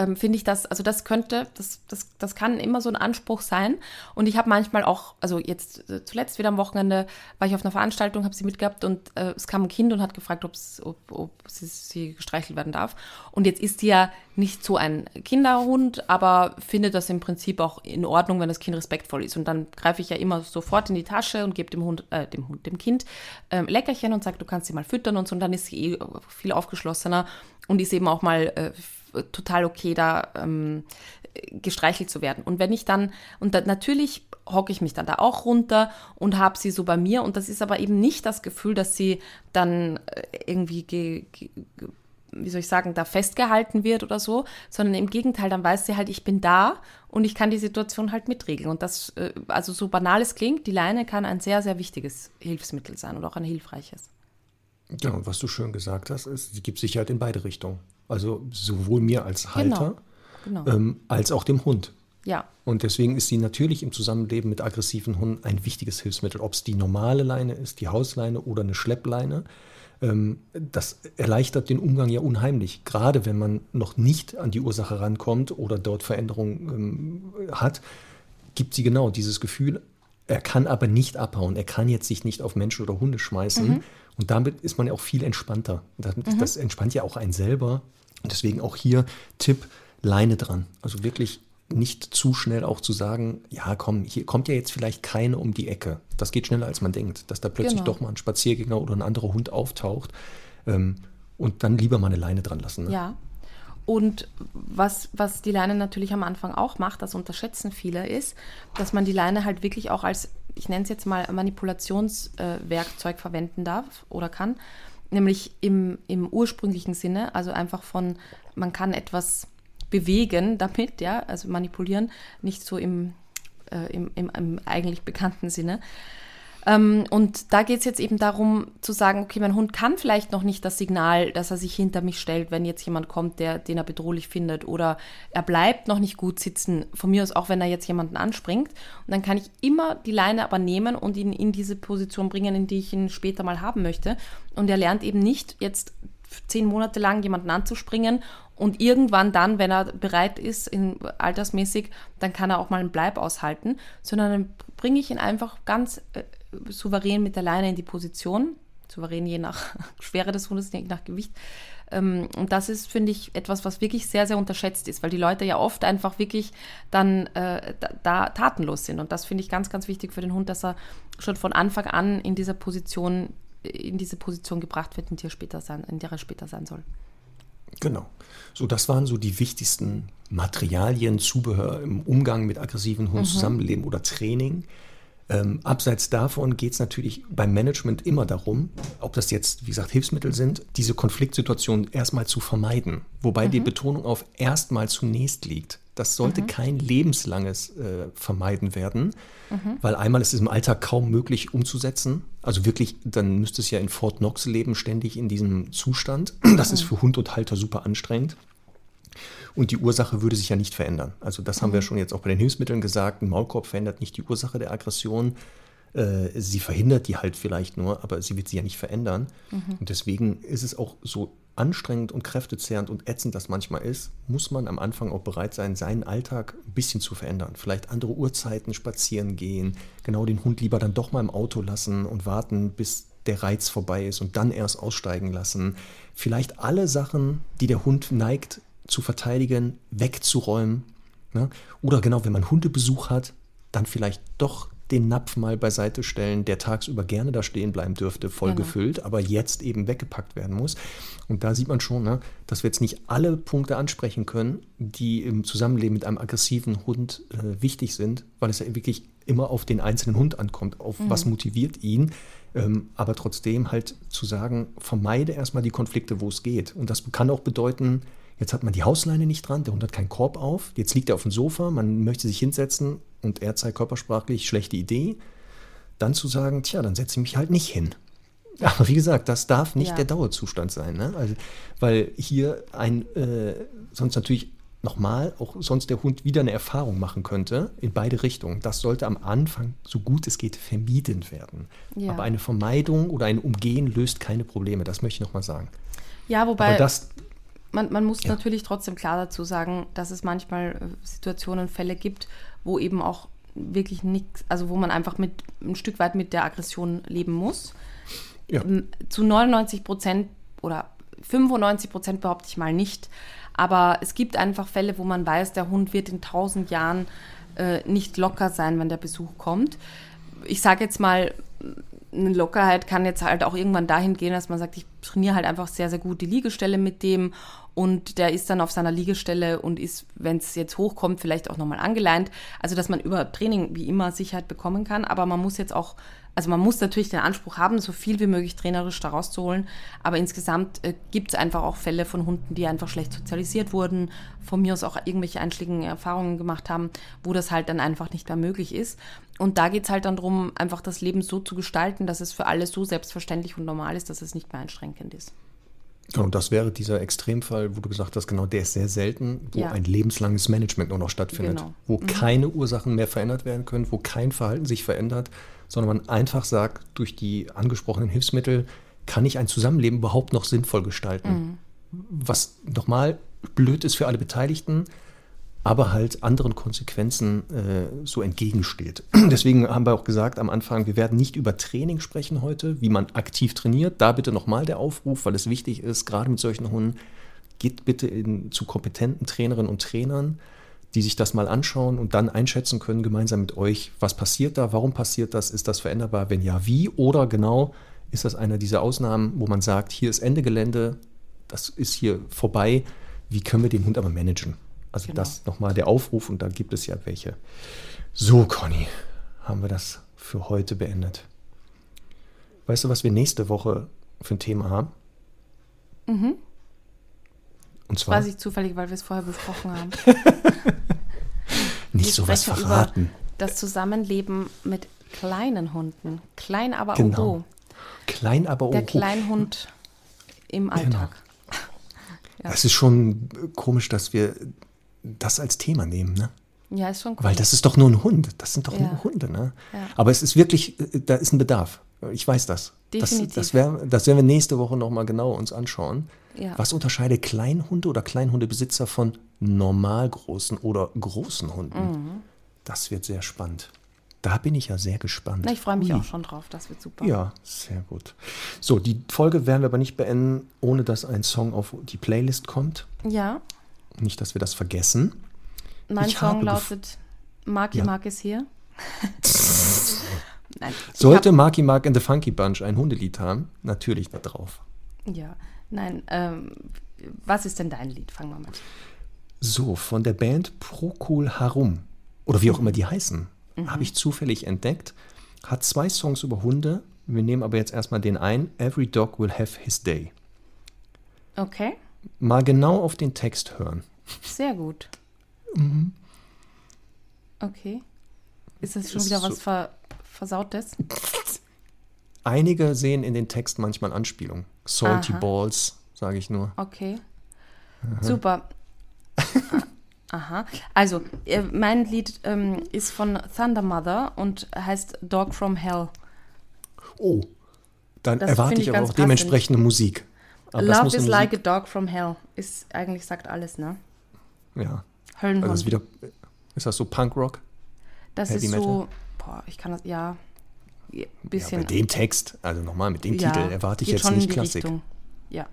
S2: ähm, finde ich das, also das könnte, das, das, das kann immer so ein Anspruch sein. Und ich habe manchmal auch, also jetzt äh, zuletzt wieder am Wochenende war ich auf einer Veranstaltung, habe sie mitgehabt und äh, es kam ein Kind und hat gefragt, ob, ob sie, sie gestreichelt werden darf. Und jetzt ist die ja nicht so ein Kinderhund, aber findet das im Prinzip auch in Ordnung, wenn das Kind respektvoll ist. Und dann greife ich ja immer sofort in die Tasche und gebe dem Hund, äh, dem Hund, dem Kind äh, Leckerchen und sage, du kannst sie mal füttern und so. Und dann ist sie eh viel aufgeschlossener und ist eben auch mal äh, total okay, da ähm, gestreichelt zu werden. Und wenn ich dann, und da, natürlich hocke ich mich dann da auch runter und habe sie so bei mir. Und das ist aber eben nicht das Gefühl, dass sie dann äh, irgendwie, ge, ge, wie soll ich sagen, da festgehalten wird oder so, sondern im Gegenteil, dann weiß sie halt, ich bin da und ich kann die Situation halt mitregeln. Und das, äh, also so banal es klingt, die Leine kann ein sehr, sehr wichtiges Hilfsmittel sein und auch ein hilfreiches.
S3: Ja, und was du schön gesagt hast, ist, sie gibt Sicherheit in beide Richtungen. Also sowohl mir als genau, Halter genau, genau. Ähm, als auch dem Hund.
S2: Ja.
S3: Und deswegen ist sie natürlich im Zusammenleben mit aggressiven Hunden ein wichtiges Hilfsmittel. Ob es die normale Leine ist, die Hausleine oder eine Schleppleine. Ähm, das erleichtert den Umgang ja unheimlich. Gerade wenn man noch nicht an die Ursache rankommt oder dort Veränderungen ähm, hat, gibt sie genau dieses Gefühl, er kann aber nicht abhauen. Er kann jetzt sich nicht auf Menschen oder Hunde schmeißen. Mhm. Und damit ist man ja auch viel entspannter. Das, mhm. das entspannt ja auch einen selber. Und deswegen auch hier Tipp, Leine dran. Also wirklich nicht zu schnell auch zu sagen, ja komm, hier kommt ja jetzt vielleicht keine um die Ecke. Das geht schneller, als man denkt, dass da plötzlich genau. doch mal ein Spaziergänger oder ein anderer Hund auftaucht. Ähm, und dann lieber mal eine Leine dran lassen. Ne?
S2: Ja. Und was, was die Leine natürlich am Anfang auch macht, das unterschätzen viele, ist, dass man die Leine halt wirklich auch als, ich nenne es jetzt mal, Manipulationswerkzeug äh, verwenden darf oder kann. Nämlich im, im ursprünglichen Sinne, also einfach von, man kann etwas bewegen damit, ja, also manipulieren, nicht so im, äh, im, im, im eigentlich bekannten Sinne. Ähm, und da geht es jetzt eben darum zu sagen, okay, mein Hund kann vielleicht noch nicht das Signal, dass er sich hinter mich stellt, wenn jetzt jemand kommt, der, den er bedrohlich findet. Oder er bleibt noch nicht gut sitzen, von mir aus auch, wenn er jetzt jemanden anspringt. Und dann kann ich immer die Leine aber nehmen und ihn in diese Position bringen, in die ich ihn später mal haben möchte. Und er lernt eben nicht jetzt zehn Monate lang jemanden anzuspringen und irgendwann dann, wenn er bereit ist, in, altersmäßig, dann kann er auch mal einen Bleib aushalten, sondern dann bringe ich ihn einfach ganz äh, souverän mit der Leine in die Position, souverän je nach Schwere des Hundes, je nach Gewicht. Ähm, und das ist, finde ich, etwas, was wirklich sehr, sehr unterschätzt ist, weil die Leute ja oft einfach wirklich dann äh, da, da, tatenlos sind. Und das finde ich ganz, ganz wichtig für den Hund, dass er schon von Anfang an in dieser Position, in diese Position gebracht wird, in der er später sein, in der er später sein soll.
S3: Genau. So, das waren so die wichtigsten Materialien, Zubehör im Umgang mit aggressiven Hunden mhm. zusammenleben oder Training. Ähm, abseits davon geht es natürlich beim Management immer darum, ob das jetzt, wie gesagt, Hilfsmittel sind, diese Konfliktsituation erstmal zu vermeiden. Wobei mhm. die Betonung auf erstmal zunächst liegt. Das sollte mhm. kein lebenslanges äh, Vermeiden werden, mhm. weil einmal ist es im Alltag kaum möglich umzusetzen. Also wirklich, dann müsste es ja in Fort Knox leben, ständig in diesem Zustand. Das ist mhm. für Hund und Halter super anstrengend. Und die Ursache würde sich ja nicht verändern. Also das haben wir mhm. schon jetzt auch bei den Hilfsmitteln gesagt. Ein Maulkorb verändert nicht die Ursache der Aggression. Äh, sie verhindert die halt vielleicht nur, aber sie wird sie ja nicht verändern. Mhm. Und deswegen ist es auch so anstrengend und kräftezehrend und ätzend das manchmal ist, muss man am Anfang auch bereit sein, seinen Alltag ein bisschen zu verändern. Vielleicht andere Uhrzeiten spazieren gehen, genau den Hund lieber dann doch mal im Auto lassen und warten, bis der Reiz vorbei ist und dann erst aussteigen lassen. Vielleicht alle Sachen, die der Hund neigt, zu verteidigen, wegzuräumen. Ne? Oder genau, wenn man Hundebesuch hat, dann vielleicht doch den Napf mal beiseite stellen, der tagsüber gerne da stehen bleiben dürfte, voll genau. gefüllt, aber jetzt eben weggepackt werden muss. Und da sieht man schon, ne, dass wir jetzt nicht alle Punkte ansprechen können, die im Zusammenleben mit einem aggressiven Hund äh, wichtig sind, weil es ja wirklich immer auf den einzelnen Hund ankommt, auf mhm. was motiviert ihn. Ähm, aber trotzdem halt zu sagen, vermeide erstmal die Konflikte, wo es geht. Und das kann auch bedeuten, Jetzt hat man die Hausleine nicht dran, der Hund hat keinen Korb auf. Jetzt liegt er auf dem Sofa, man möchte sich hinsetzen und er zeigt körpersprachlich schlechte Idee. Dann zu sagen, tja, dann setze ich mich halt nicht hin. Aber wie gesagt, das darf nicht ja. der Dauerzustand sein. Ne? Also, weil hier ein, äh, sonst natürlich nochmal, auch sonst der Hund wieder eine Erfahrung machen könnte, in beide Richtungen. Das sollte am Anfang, so gut es geht, vermieden werden. Ja. Aber eine Vermeidung oder ein Umgehen löst keine Probleme, das möchte ich nochmal sagen.
S2: Ja, wobei. Aber das, man, man muss ja. natürlich trotzdem klar dazu sagen, dass es manchmal äh, Situationen, Fälle gibt, wo eben auch wirklich nichts, also wo man einfach mit ein Stück weit mit der Aggression leben muss. Ja. Ähm, zu 99 Prozent oder 95 Prozent behaupte ich mal nicht. Aber es gibt einfach Fälle, wo man weiß, der Hund wird in tausend Jahren äh, nicht locker sein, wenn der Besuch kommt. Ich sage jetzt mal, eine Lockerheit kann jetzt halt auch irgendwann dahin gehen, dass man sagt, ich trainiere halt einfach sehr, sehr gut die Liegestelle mit dem und der ist dann auf seiner Liegestelle und ist, wenn es jetzt hochkommt, vielleicht auch nochmal angeleint. Also, dass man über Training wie immer Sicherheit bekommen kann, aber man muss jetzt auch also man muss natürlich den Anspruch haben, so viel wie möglich trainerisch daraus zu holen, aber insgesamt äh, gibt es einfach auch Fälle von Hunden, die einfach schlecht sozialisiert wurden, von mir aus auch irgendwelche einschlägigen Erfahrungen gemacht haben, wo das halt dann einfach nicht mehr möglich ist. Und da geht es halt dann darum, einfach das Leben so zu gestalten, dass es für alle so selbstverständlich und normal ist, dass es nicht mehr einschränkend ist.
S3: Und das wäre dieser Extremfall, wo du gesagt hast, genau, der ist sehr selten, wo ja. ein lebenslanges Management nur noch stattfindet, genau. wo mhm. keine Ursachen mehr verändert werden können, wo kein Verhalten sich verändert, sondern man einfach sagt, durch die angesprochenen Hilfsmittel kann ich ein Zusammenleben überhaupt noch sinnvoll gestalten. Mhm. Was nochmal blöd ist für alle Beteiligten, aber halt anderen Konsequenzen äh, so entgegensteht. Deswegen haben wir auch gesagt am Anfang, wir werden nicht über Training sprechen heute, wie man aktiv trainiert. Da bitte nochmal der Aufruf, weil es wichtig ist, gerade mit solchen Hunden, geht bitte in, zu kompetenten Trainerinnen und Trainern, die sich das mal anschauen und dann einschätzen können, gemeinsam mit euch, was passiert da, warum passiert das, ist das veränderbar, wenn ja, wie oder genau ist das einer dieser Ausnahmen, wo man sagt, hier ist Ende Gelände, das ist hier vorbei, wie können wir den Hund aber managen? Also genau. das nochmal der Aufruf und da gibt es ja welche. So, Conny, haben wir das für heute beendet. Weißt du, was wir nächste Woche für ein Thema haben?
S2: Mhm. Und zwar. Das weiß ich zufällig, weil wir es vorher besprochen haben.
S3: Nicht so was verraten.
S2: das Zusammenleben mit kleinen Hunden. Klein aber genau. oho.
S3: Klein aber oho.
S2: Der Kleinhund im Alltag. Genau.
S3: ja. Es ist schon komisch, dass wir das als Thema nehmen, ne?
S2: Ja, ist schon
S3: cool. Weil das ist doch nur ein Hund. Das sind doch ja. nur Hunde, ne? Ja. Aber es ist wirklich, äh, da ist ein Bedarf. Ich weiß das.
S2: Definitiv.
S3: Das, das, wär, das werden wir nächste Woche nochmal genau uns anschauen.
S2: Ja.
S3: Was unterscheidet Kleinhunde oder Kleinhundebesitzer von normal großen oder großen Hunden?
S2: Mhm.
S3: Das wird sehr spannend. Da bin ich ja sehr gespannt.
S2: Na, ich freue mich
S3: Ui.
S2: auch schon drauf. Das wird super.
S3: Ja, sehr gut. So, die Folge werden wir aber nicht beenden, ohne dass ein Song auf die Playlist kommt.
S2: Ja,
S3: Nicht, dass wir das vergessen.
S2: mein
S3: Ich
S2: Song lautet Marky
S3: Ja.
S2: Mark ist hier. Nein.
S3: Sollte Marky Mark and the Funky Bunch ein Hundelied haben, natürlich da drauf.
S2: Ja, nein. Ähm, was ist denn dein Lied? Fangen wir mal an.
S3: So, von der Band Procol Harum, oder wie auch immer die heißen,
S2: Mhm.
S3: habe ich zufällig entdeckt. Hat zwei Songs über Hunde. Wir nehmen aber jetzt erstmal den ein. Every Dog Will Have His Day.
S2: Okay,
S3: Mal genau auf den Text hören.
S2: sehr gut. Okay. Ist das schon
S3: Ist
S2: wieder
S3: so-
S2: was ver Versautes?
S3: Einige sehen in den Text manchmal Anspielung. Salty
S2: Aha.
S3: Balls, sage ich nur.
S2: Okay. Super. Ah, Aha. Also, äh, mein Lied ähm, ist von Thunder Mother und heißt Dog from Hell.
S3: Oh, dann
S2: Das
S3: erwarte ich aber auch dementsprechende Musik. Aber das
S2: Love is like a dog from hell. Ist eigentlich sagt alles, ne?
S3: Ja,
S2: Höllenhund.
S3: also ist wieder, ist das so Punkrock?
S2: das
S3: Heavy
S2: ist
S3: Metal?
S2: Boah, ich kann das, ja, ein
S3: Ja,
S2: bisschen.
S3: bei dem Text, also nochmal mit dem
S2: ja,
S3: Titel, erwarte ich jetzt nicht Klassik.
S2: Richtung. Ja.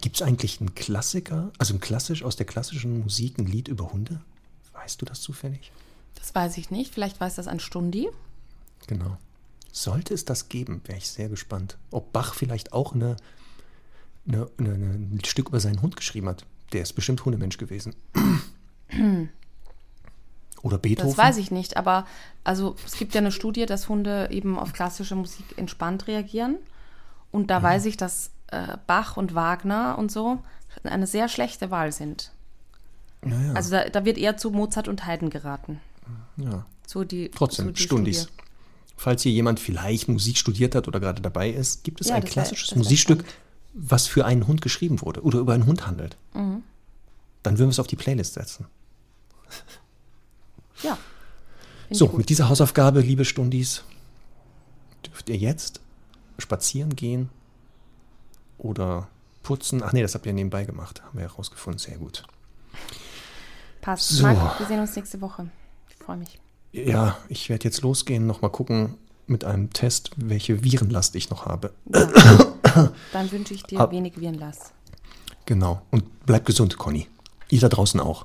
S3: Gibt es eigentlich einen Klassiker, also ein klassisch aus der klassischen Musik, ein Lied über Hunde? Weißt du das zufällig?
S2: Das weiß ich nicht. Vielleicht weiß das ein Stundi.
S3: Genau. Sollte es das geben, wäre ich sehr gespannt. Ob Bach vielleicht auch eine, eine, eine, ein Stück über seinen Hund geschrieben hat. Der ist bestimmt Hundemensch gewesen. Oder Beethoven.
S2: Das weiß ich nicht, aber also es gibt ja eine Studie, dass Hunde eben auf klassische Musik entspannt reagieren. Und da weiß ich, dass äh, Bach und Wagner und so eine sehr schlechte Wahl sind.
S3: Naja,
S2: Also da, da wird eher zu Mozart und Haydn geraten.
S3: ja.
S2: So die,
S3: Trotzdem,
S2: so die
S3: Stundis.
S2: Studie.
S3: Falls hier jemand vielleicht Musik studiert hat oder gerade dabei ist, gibt es
S2: Ja,
S3: ein klassisches
S2: wär
S3: Musikstück,
S2: spannend.
S3: was für einen Hund geschrieben wurde oder über einen Hund handelt.
S2: Mhm.
S3: Dann würden wir es auf die Playlist setzen.
S2: Ja.
S3: So, mit dieser Hausaufgabe, liebe Stundis, dürft ihr jetzt spazieren gehen oder putzen. Ach nee, das habt ihr nebenbei gemacht. Haben wir herausgefunden. Sehr gut.
S2: Passt.
S3: So.
S2: Marc, wir sehen uns nächste Woche. Ich freue mich.
S3: Ja, ich werde jetzt losgehen, nochmal gucken mit einem Test, welche Virenlast ich noch habe.
S2: Ja. Dann wünsche ich dir
S3: Ab-
S2: wenig Virenlass.
S3: Genau. Und bleibt gesund, Conny. Ihr da draußen auch.